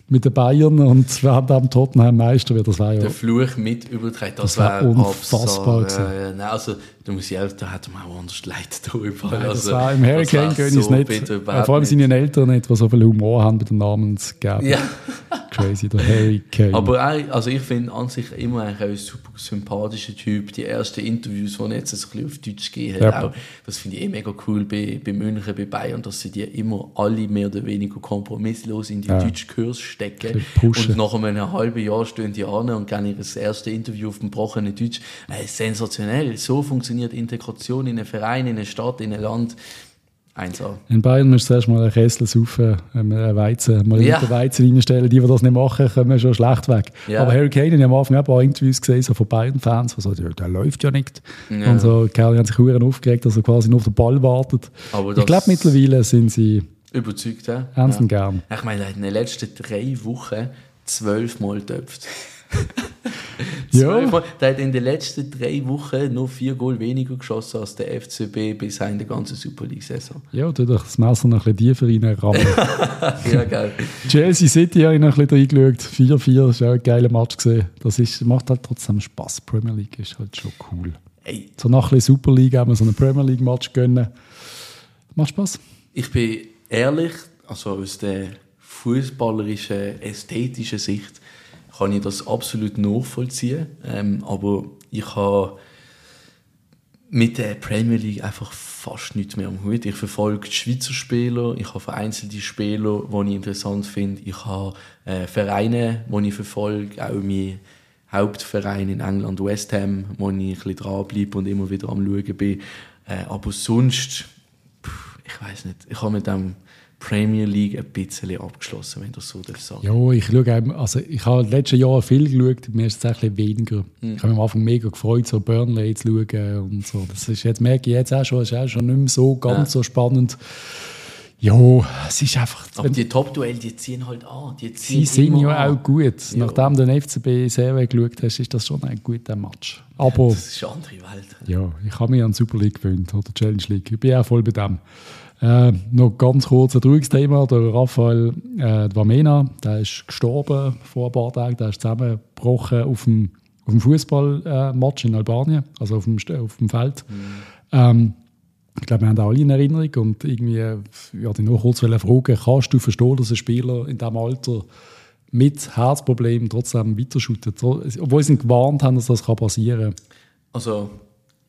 mit den Bayern und während am Tottenham Meister wird. Das war ja der Fluch mit übertragen. Das, das war unfassbar. Äh, nein, also da muss ich auch, da hätte man auch anders leid drüber. Nein, das also, war im Hurricane König so nicht. Vor allem seine Eltern nicht, die so viel Humor haben mit den Namensgebern. Ja. (laughs) Crazy, der Harry Kane. Aber auch, also ich finde an sich immer ein super sympathischer Typ. Die ersten Interviews, die er jetzt ein bisschen auf Deutsch gegeben hat, ja. auch, das finde ich eh mega cool bei, bei München, bei Bayern, dass sie die immer alle mehr oder weniger kompromisslos in die ja. Deutschkurs stecken. Und nach einem halben Jahr stehen die an und gehen ihr erste Interview auf dem gebrochenen Deutsch. Äh, sensationell. So funktioniert Integration in einen Verein, in eine Stadt, in ein Land. 1A. In Bayern musst du zuerst mal einen Kessel saufen, einen Weizen, mal ja. Weizen reinstellen. Die, die das nicht machen, kommen schon schlecht weg. Ja. Aber Harry Kane, ich am Anfang auch ein paar Interviews gesehen, so von Bayern-Fans, die sagen, ja, der läuft ja nicht. Ja. Und so, Kerl haben sich Huren aufgeregt, dass er quasi nur auf den Ball wartet. Aber ich glaube, mittlerweile sind sie überzeugt. Ja? Ernst und gern. Ich meine, in den letzten drei Wochen zwölfmal getöpft. (laughs) ja. Der hat in den letzten drei Wochen nur vier Goal weniger geschossen als der FCB bisher in der ganzen Super League-Saison. Ja, du doch das Messer noch ein bisschen tiefer reinrammen. (laughs) ja, geil. (laughs) Chelsea City habe ich noch ein bisschen reingeschaut. 4-4, das war auch ein geiler Match. Gewesen. Das ist, macht halt trotzdem Spaß. Premier League ist halt schon cool. Ey. So nach ein Super League haben wir so einen Premier League-Match gönnen. Macht Spaß. Ich bin ehrlich, also aus der fußballerischen, ästhetischen Sicht, kann ich das absolut nachvollziehen. Ähm, aber ich habe mit der Premier League einfach fast nichts mehr am Hut. Ich verfolge die Schweizer Spieler, ich habe vereinzelte Spieler, die ich interessant finde. Ich habe äh, Vereine, die ich verfolge, auch mein Hauptverein in England, West Ham, wo ich ein bisschen dranbleibe und immer wieder am Schauen bin. Äh, aber sonst, ich weiß nicht, ich habe mit dem Premier League ein bisschen abgeschlossen, wenn du so sagen Ja, ich schaue also ich habe letztes Jahr viel geschaut, mir ist es ein bisschen weniger. Mhm. Ich habe mich am Anfang mega gefreut, so Burnley zu schauen und so. Das ist jetzt, merke ich jetzt auch schon, ist auch schon nicht mehr so ganz ja. so spannend. Ja, es ist einfach... Aber die Top-Duelle, die ziehen halt an. Die ziehen sie sind ja an. auch gut. Ja. Nachdem du den FCB sehr geschaut hast, ist das schon ein guter Match. Aber, das ist eine andere Welt. Ja, ich habe mich an die Super League gewöhnt, oder Challenge League. Ich bin auch voll bei dem. Äh, noch ganz kurz ein trauriges Thema. Der Raphael äh, Vamena, der ist gestorben vor ein paar Tagen. Der ist zusammengebrochen auf dem, auf dem Fußballmatch in Albanien, also auf dem, auf dem Feld. Mhm. Ähm, ich glaube, wir haben alle in Erinnerung und irgendwie, ja, die nur kurz fragen, kannst du verstehen, dass ein Spieler in diesem Alter mit Herzproblemen trotzdem weiterschüttet, obwohl sie gewarnt haben, dass das passieren kann? Also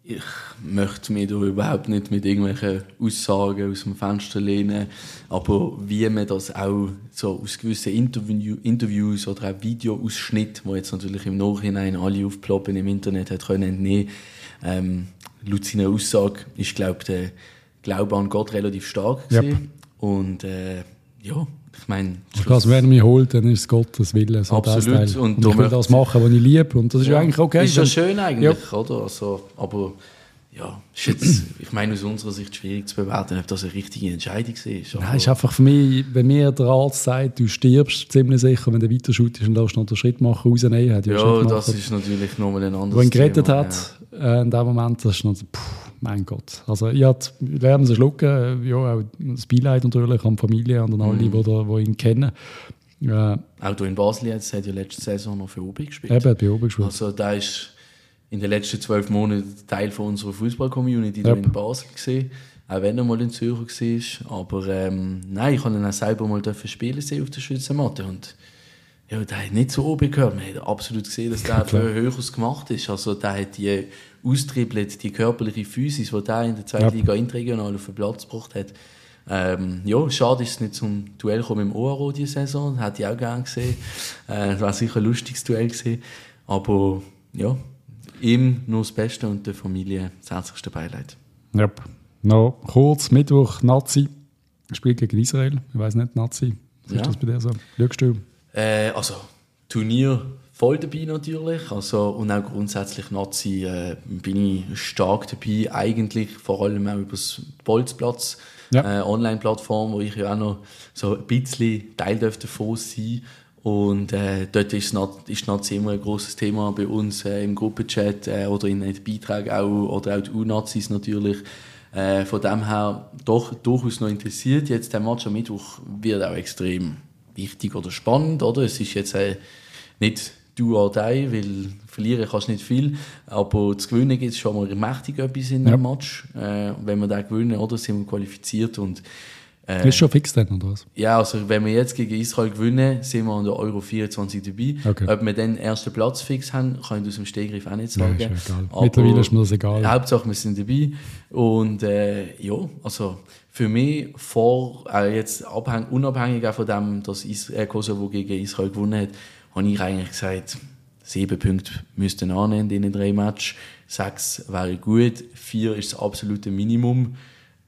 ich möchte mich da überhaupt nicht mit irgendwelchen Aussagen aus dem Fenster lehnen, aber wie man das auch so aus gewissen Interview Interviews oder auch Videoausschnitten, wo jetzt natürlich im Nachhinein alle aufploppen im Internet hat können entnehmen, ähm, laut seiner Aussage ist glaube der Glaube an Gott relativ stark yep. und äh, ja ich meine, also, wenn er mich holt, dann ist es Gottes Wille. So absolut. Und, und ich will das machen, was ich liebe. Und das ist ja, eigentlich okay. Ist ja schön eigentlich, ja. oder? Also, aber ja, ist jetzt, (clears throat) ich meine, aus unserer Sicht schwierig zu bewerten, ob das eine richtige Entscheidung ist. Nein, ist einfach für mich, wenn mir der Arzt sagt, du stirbst ziemlich sicher, wenn du weiter shootest und darfst noch den Schritt machen, rausnehmen. Ja, ja das ist natürlich nochmal ein anderes ihn gerettet Thema, hat, äh, in dem Moment, das ist noch so, pff, mein Gott. Also ich hatte, werden sie schlucken, ja, auch das Beileid natürlich an die Familie und an alle, die, da, die ihn kennen. Äh, auch du in Basel jetzt, hat ja letzte Saison noch für Obi gespielt. Eben, bei Obi gespielt. Also da ist in den letzten zwölf Monaten Teil von unserer Fußball-Community yep. in Basel gesehen. Auch wenn er mal in Zürich war. Aber ähm, nein, ich konnte ihn auch selber mal spielen sehen auf der Schweizer Matte. Und ja, der hat nicht so oben gehört. Man hat absolut gesehen, dass der für Höheres gemacht ist. Also der hat die austribbelt, die körperliche Physis, die der in der zweiten ja. Liga interregional auf den Platz gebracht hat. Ähm, ja, schade ist es nicht zum Duell kommen im ORO diese Saison. Hätte ich auch gerne gesehen. Äh, das war sicher ein lustiges Duell gewesen. Aber ja, ihm nur das Beste und der Familie das herzlichste Beileid. Ja, noch kurz, Mittwoch, Nazi spielt gegen Israel. Ich weiß nicht, Nazi. Was ja. ist das bei dir so? Schaust du? Äh, also, Turnier voll dabei natürlich. Also, und auch grundsätzlich Nazi äh, bin ich stark dabei. Eigentlich vor allem auch über das Bolzplatz. Ja. Äh, Online-Plattform, wo ich ja auch noch so ein bisschen Teil davon sein und äh, dort ist, ist Nazi immer ein großes Thema bei uns äh, im Gruppenchat äh, oder in den Beiträgen auch, oder auch die U-Nazis natürlich. Äh, von dem her doch durchaus noch interessiert. Jetzt der Match am Mittwoch wird auch extrem wichtig oder spannend, oder? Es ist jetzt äh, nicht du or die, weil verlieren kannst du nicht viel, aber zu gewinnen gibt es schon mal mächtig etwas in einem Match. Äh, wenn wir da gewinnen, oder, sind wir qualifiziert und äh, ist schon fix dann, oder was? Ja, also wenn wir jetzt gegen Israel gewinnen, sind wir an der Euro 24 dabei. Okay. Ob wir dann den ersten Platz fix haben, kann ich aus dem Stegreif auch nicht sagen. Ja, ist egal. Mittlerweile ist mir das egal. Hauptsache, wir sind dabei. Und äh, ja, also für mich vor, äh, jetzt abhäng, unabhängig auch von dem, dass Is äh, Kosovo gegen Israel gewonnen hat, habe ich eigentlich gesagt, sieben Punkte müssten annehmen in den drei Matches. Sechs wäre gut, vier ist das absolute Minimum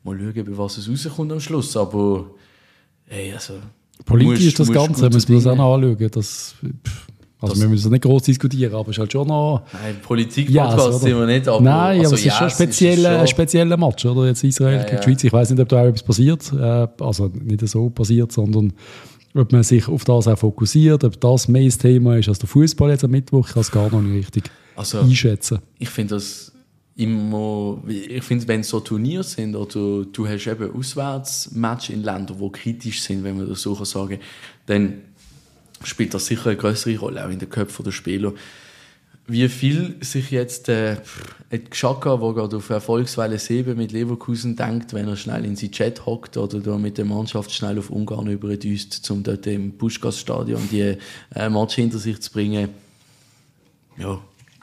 mal schauen, bei was es rauskommt am Schluss. Aber, hey, also. Politisch ist das Ganze, müssen wir das auch noch anschauen. Das, also das, wir müssen nicht groß diskutieren, aber es ist halt schon noch... Nein, Politik-Podcast yes, sind wir nicht, aber... Nein, also aber es ist schon ein spezieller, spezieller Match, oder? Jetzt Israel ja, gegen die Schweiz. Ich weiß nicht, ob da auch etwas passiert. Äh, also nicht so passiert, sondern ob man sich auf das auch fokussiert, ob das mehr das Thema ist als der Fußball jetzt am Mittwoch. Ich kann es gar noch nicht richtig also, einschätzen. Ich finde das immer, ich finde, wenn es so Turniere sind oder du hast eben Auswärtsmatch in Ländern, die kritisch sind, wenn man das so sagen dann spielt das sicher eine größere Rolle, auch in den Köpfen der Spieler. Wie viel sich jetzt äh, Xhaka, der gerade auf Erfolgswelle 7 mit Leverkusen denkt, wenn er schnell in sein Chat hockt oder da mit der Mannschaft schnell auf Ungarn überdüst, um dort im Puschkas-Stadion die äh, Match hinter sich zu bringen. Ja,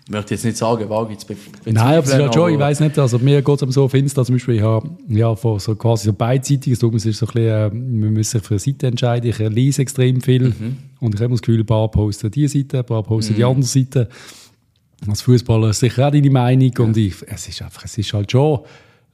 ich möchte jetzt nicht sagen, wage jetzt Nein, aber es ist halt schon, ich weiß nicht, also mir geht es so auf Insta zum Beispiel, ich habe ja, von so quasi so beidseitiges, es ist so ein bisschen, äh, man muss sich für eine Seite entscheiden, ich lese extrem viel mhm. und ich habe das Gefühl, ein paar posten diese Seite, ein paar posten mhm. die andere Seite. Als Fußballer ist sicher auch deine Meinung ja. und ich, es ist einfach, es ist halt schon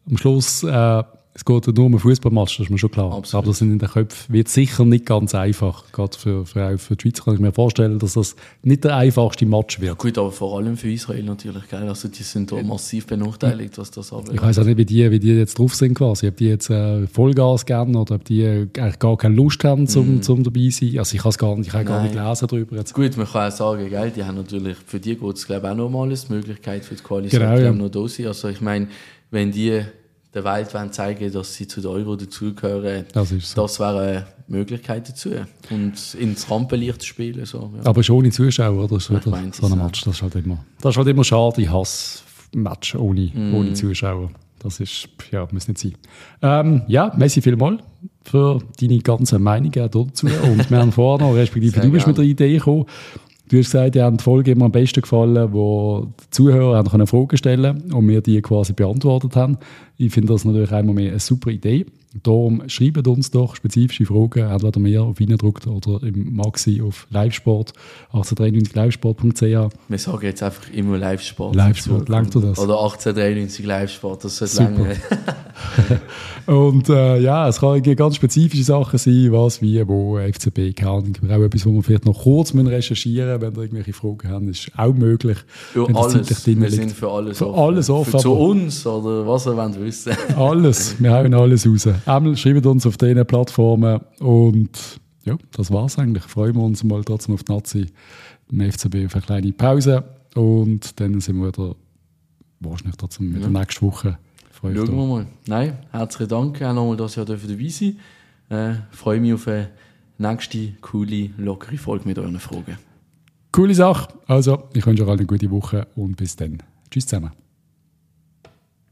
am Schluss... Äh, es geht nur um einen Fußballmatch, das ist mir schon klar. Absolut. Aber das sind in den Köpfen wird sicher nicht ganz einfach. Gerade für, für, für die Schweiz kann ich mir vorstellen, dass das nicht der einfachste Match wird. Ja gut, aber vor allem für Israel natürlich. Gell? Also die sind da massiv benachteiligt, was das anbelangt. Ich weiß auch nicht, wie die, wie die jetzt drauf sind quasi. Ob die jetzt äh, Vollgas geben oder ob die äh, eigentlich gar keine Lust haben, zum, mm. zum dabei sein. Also ich kann es gar nicht, ich habe gar nicht lesen darüber. Jetzt. Gut, man kann auch sagen, gell? die haben natürlich, für die geht es glaube ich auch nochmal eine Möglichkeit für die Koalition. Genau, ja. noch da sein. Also ich meine, wenn die der Welt wollen zeigen, dass sie zu der Euro dazugehören, das, so. das wäre eine Möglichkeit dazu. Und ins Rampenlicht spielen. So, ja. Aber schon ohne Zuschauer, oder? So, so ein Match, das ist, halt immer, das ist halt immer schade. Ich hasse Match ohne, mm. ohne Zuschauer. Das ist, ja, muss nicht sein. Ähm, ja, merci vielmals für deine ganzen Meinungen dazu. Und wir haben vorher noch, respektive Sehr du bist mit der Idee gekommen, Du hast gesagt, dir haben die Folge immer am besten gefallen, wo die Zuhörer haben Fragen stellen und wir die quasi beantwortet haben. Ich finde das natürlich einmal mehr eine super Idee. Darum schreibt uns doch spezifische Fragen, entweder mir auf Reindruckt oder im Maxi auf Livesport, 1893livesport.ch. Wir sagen jetzt einfach immer Livesport. Livesport, langt du das? Oder 1893 Livesport, das sollte lange. (laughs) Und äh, ja, es kann ganz spezifische Sachen sein, was, wie, wo, FCB, keine Ahnung. Auch etwas, wo wir vielleicht noch kurz recherchieren müssen, wenn ihr irgendwelche Fragen habt, ist auch möglich. Für alles, wir liegt. sind für alles für offen. Alles offen. Für zu uns oder was ihr wollt wissen. alles, wir hauen alles raus. Einmal schreibt uns auf diesen Plattformen und ja, das war's eigentlich. Freuen wir uns mal trotzdem auf die Nazi im FCB auf eine kleine Pause und dann sind wir wieder wahrscheinlich trotzdem in der nächsten Woche. Schauen wir mal. Nein, herzlichen Dank auch nochmal, dass ihr dabei sein äh, freue mich auf eine nächste coole, lockere Folge mit euren Fragen. Coole Sache. Also, ich wünsche euch allen eine gute Woche und bis dann. Tschüss zusammen.